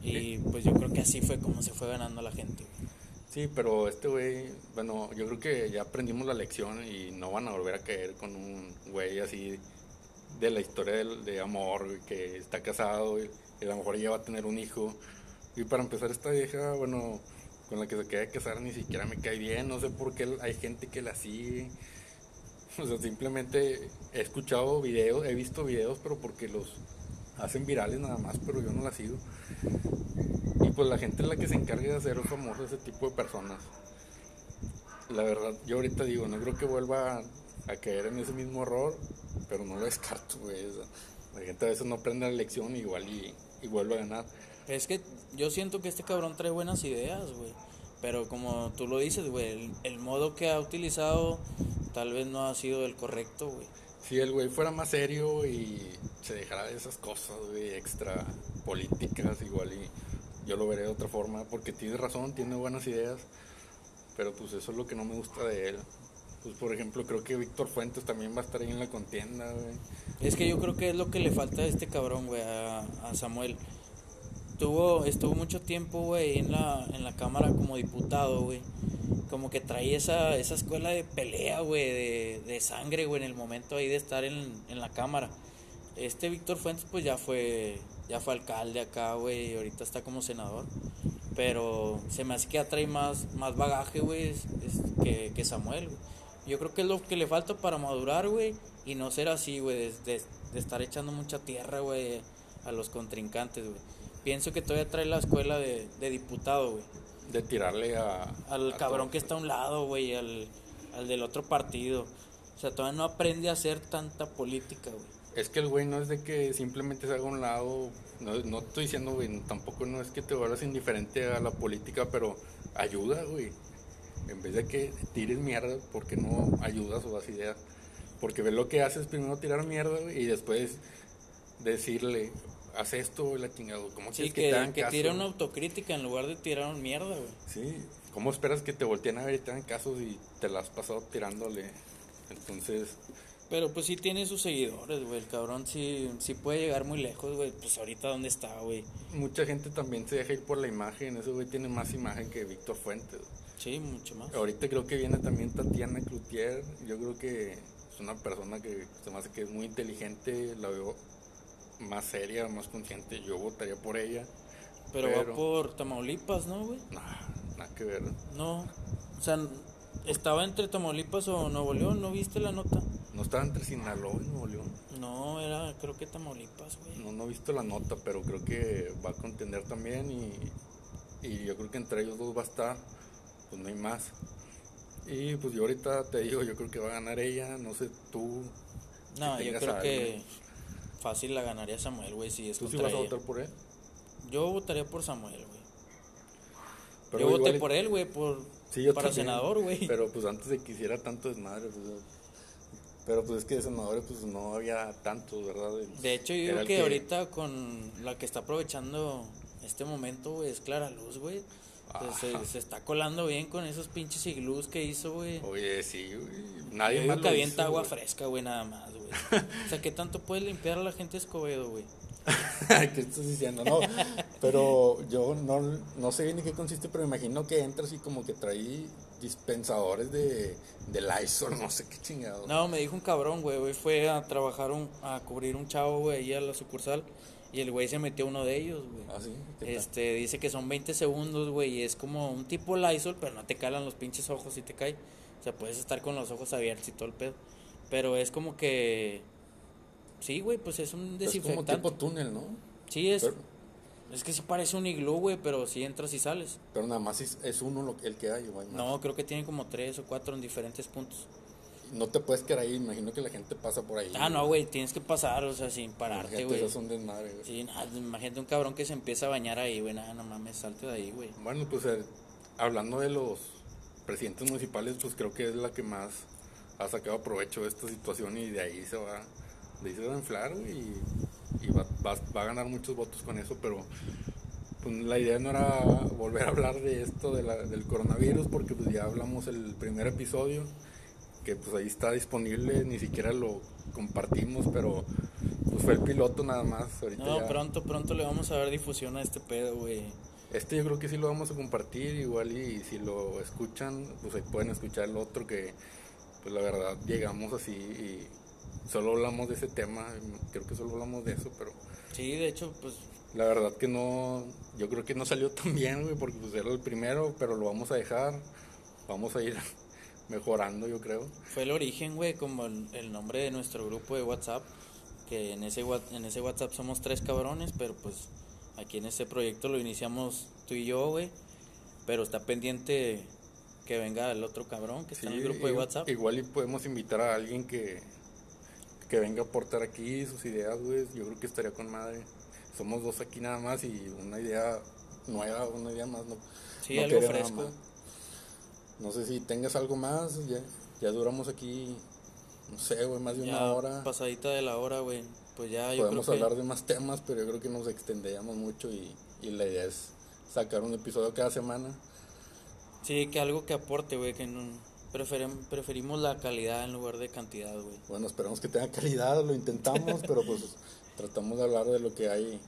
Y pues yo creo que así fue como se fue ganando la gente, güey. Sí, pero este güey, bueno, yo creo que ya aprendimos la lección y no van a volver a caer con un güey así de la historia del- de, amor, que está casado y, y a lo mejor ya va a tener un hijo. Y para empezar, esta vieja, bueno, con la que se queda de casar ni siquiera me cae bien, no sé por qué hay gente que la sigue. O sea, simplemente he escuchado videos, he visto videos, pero porque los hacen virales nada más, pero yo no la sigo. Y pues la gente la que se encarga de hacer famoso ese tipo de personas. La verdad, yo ahorita digo, no creo que vuelva a, caer en ese mismo error, pero no lo descarto, güey. la gente a veces no aprende la lección igual y vuelve a ganar. Es que yo siento que este cabrón trae buenas ideas, güey. Pero como tú lo dices, güey, el, el modo que ha utilizado tal vez no ha sido el correcto, güey. Si el güey fuera más serio y se dejara de esas cosas, güey, extra políticas, igual y yo lo veré de otra forma, porque tiene razón, tiene buenas ideas, pero pues eso es lo que no me gusta de él. Pues por ejemplo, creo que Víctor Fuentes también va a estar ahí en la contienda, güey. Es que yo creo que es lo que le falta a este cabrón, güey, a, a Samuel. Tuvo, estuvo mucho tiempo, güey, en la, en la Cámara como diputado, güey. Como que traía esa, esa escuela de pelea, güey, de, de sangre, güey, en el momento ahí de estar en, en la Cámara. Este Víctor Fuentes, pues ya fue, ya fue alcalde acá, güey, y ahorita está como senador. Pero se me hace que atrae más, más bagaje, güey, que, que Samuel, güey. Yo creo que es lo que le falta para madurar, güey, y no ser así, güey, de, de- de estar echando mucha tierra, güey, a los contrincantes, güey. Pienso que todavía trae la escuela de, de diputado, güey. De tirarle a... Al a cabrón todo. que está a un lado, güey, al, al del otro partido. O sea, todavía no aprende a hacer tanta política, güey. Es que el güey no es de que simplemente se haga a un lado. No, no estoy diciendo, güey, tampoco no es que te vuelvas indiferente a la política, pero ayuda, güey. En vez de que tires mierda, porque no ayudas o das ideas? Porque ves lo que haces, primero tirar mierda, güey, y después decirle, haz esto, la chingada. ¿Cómo Sí, quieres que, te que caso, tire güey? una autocrítica en lugar de tirar un mierda, güey. Sí, ¿cómo esperas que te volteen a ver y te hagan caso si te la has pasado tirándole? Entonces, Pero pues sí tiene sus seguidores, güey. El cabrón sí, sí puede llegar muy lejos, güey. Pues ahorita dónde está, güey. mucha gente también se deja ir por la imagen. Ese güey tiene más imagen que Víctor Fuentes. Sí, mucho más. Ahorita creo que viene también Tatiana Cloutier. Yo creo que es una persona que se me hace que es muy inteligente. La veo más seria, más consciente. Yo votaría por ella. Pero, pero- va por Tamaulipas, ¿no, güey? Nah, nada que ver. No. O sea, estaba entre Tamaulipas o Nuevo León, ¿no viste la nota? No estaba entre Sinaloa y Nuevo León. No, era creo que Tamaulipas, güey. No, no he visto la nota, pero creo que va a contender también. Y, y yo creo que entre ellos dos va a estar. Pues no hay más. Y pues yo ahorita te digo, yo creo que va a ganar ella. No sé tú. No, yo creo que fácil la ganaría Samuel, güey, si es ¿Tú sí vas a votar por él? Yo votaría por Samuel, güey. Pero Yo voté por él, güey, por Sí, yo para también, senador, güey. Pero pues antes de que hiciera tanto desmadre, pues, pero pues es que de senadores pues no había tantos, ¿verdad? De hecho, yo digo el que, ahorita con la que está aprovechando este momento, güey, es Clara Luz, güey. Se, está colando bien con esos pinches iglús que hizo, güey. Oye, sí, güey, Yo nadie digo más que avienta hizo, agua fresca, güey, nada más, güey. o sea, ¿qué tanto puede limpiar a la gente Escobedo, güey? ¿Qué estás diciendo? No, pero yo no, no sé bien en qué consiste, pero me imagino que entra así como que trae dispensadores de, de Lysol, no sé qué chingado. No, me dijo un cabrón, güey. Hoy fue a trabajar, un, a cubrir un chavo, güey, ahí a la sucursal. Y el güey se metió a uno de ellos, güey. ¿Ah, sí? Este, dice que son 20 segundos, güey, y es como un tipo Lysol, pero no te calan los pinches ojos y te cae. O sea, puedes estar con los ojos abiertos y todo el pedo. Pero es como que... Sí, güey, pues es un Es como desinfectante. tipo túnel, ¿no? Sí, es... Pero- Es que sí parece un iglú, güey, pero sí entras y sales. Pero nada más es, es uno lo, el que hay, güey. No, creo que tiene como tres o cuatro en diferentes puntos. No te puedes quedar ahí, imagino que la gente pasa por ahí. Ah, no, güey, tienes que pasar, o sea, sin pararte, güey. eso es un desmadre, güey. Sí, nada, imagínate un cabrón que se empieza a bañar ahí, güey, nada, no mames, salte de ahí, güey. Bueno, pues eh, hablando de los presidentes municipales, pues creo que es la que más ha sacado provecho de esta situación y de ahí se va, de ahí se va a inflar güey, y, y va, va- va a ganar muchos votos con eso, pero pues, la idea no era volver a hablar de esto de la- del coronavirus porque pues ya hablamos el primer episodio que pues ahí está disponible, ni siquiera lo compartimos, pero pues fue el piloto nada más. Ahorita No, ya- pronto, pronto le vamos a dar difusión a este pedo, güey. este yo creo que sí lo vamos a compartir igual y si lo escuchan, pues ahí pueden escuchar el otro que pues la verdad llegamos así y solo hablamos de ese tema, creo que solo hablamos de eso, pero Sí, de hecho, pues, la verdad que no, yo creo que no salió tan bien, güey, porque pues era el primero, pero lo vamos a dejar, vamos a ir mejorando yo creo. fue el origen, güey, como el, el nombre de nuestro grupo de WhatsApp. Que en ese, en ese WhatsApp somos tres cabrones, pero pues aquí en este proyecto lo iniciamos tú y yo, güey. Pero está pendiente que venga el otro cabrón que está en el grupo de WhatsApp. Igual y podemos invitar a alguien que, que venga a aportar aquí sus ideas, güey. Yo creo que estaría con madre. Somos dos aquí nada más y una idea nueva, una idea más. No, Sí, no algo quería nada fresco. más. No sé si tengas algo más. Ya, ya duramos aquí, no sé, güey, más de una hora. pasadita de la hora, güey. Pues ya yo Podemos creo que... hablar de más temas, pero yo creo que nos extenderíamos mucho y, y la idea es sacar un episodio cada semana. Sí, que algo que aporte, güey, que no... preferim- preferimos la calidad en lugar de cantidad, güey. Bueno, esperamos que tenga calidad, lo intentamos, pero pues tratamos de hablar de lo que hay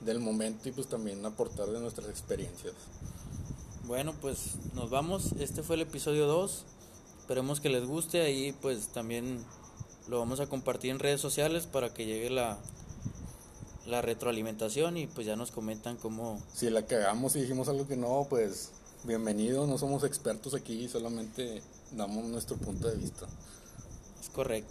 del momento y pues también aportar de nuestras experiencias. Bueno, pues nos vamos. Este fue el episodio 2. Esperemos que les guste. Ahí pues también lo vamos a compartir en redes sociales para que llegue la, la retroalimentación y pues ya nos comentan cómo... Si la cagamos y dijimos algo que no, pues bienvenido, no somos expertos aquí, solamente damos nuestro punto de vista. Es correcto.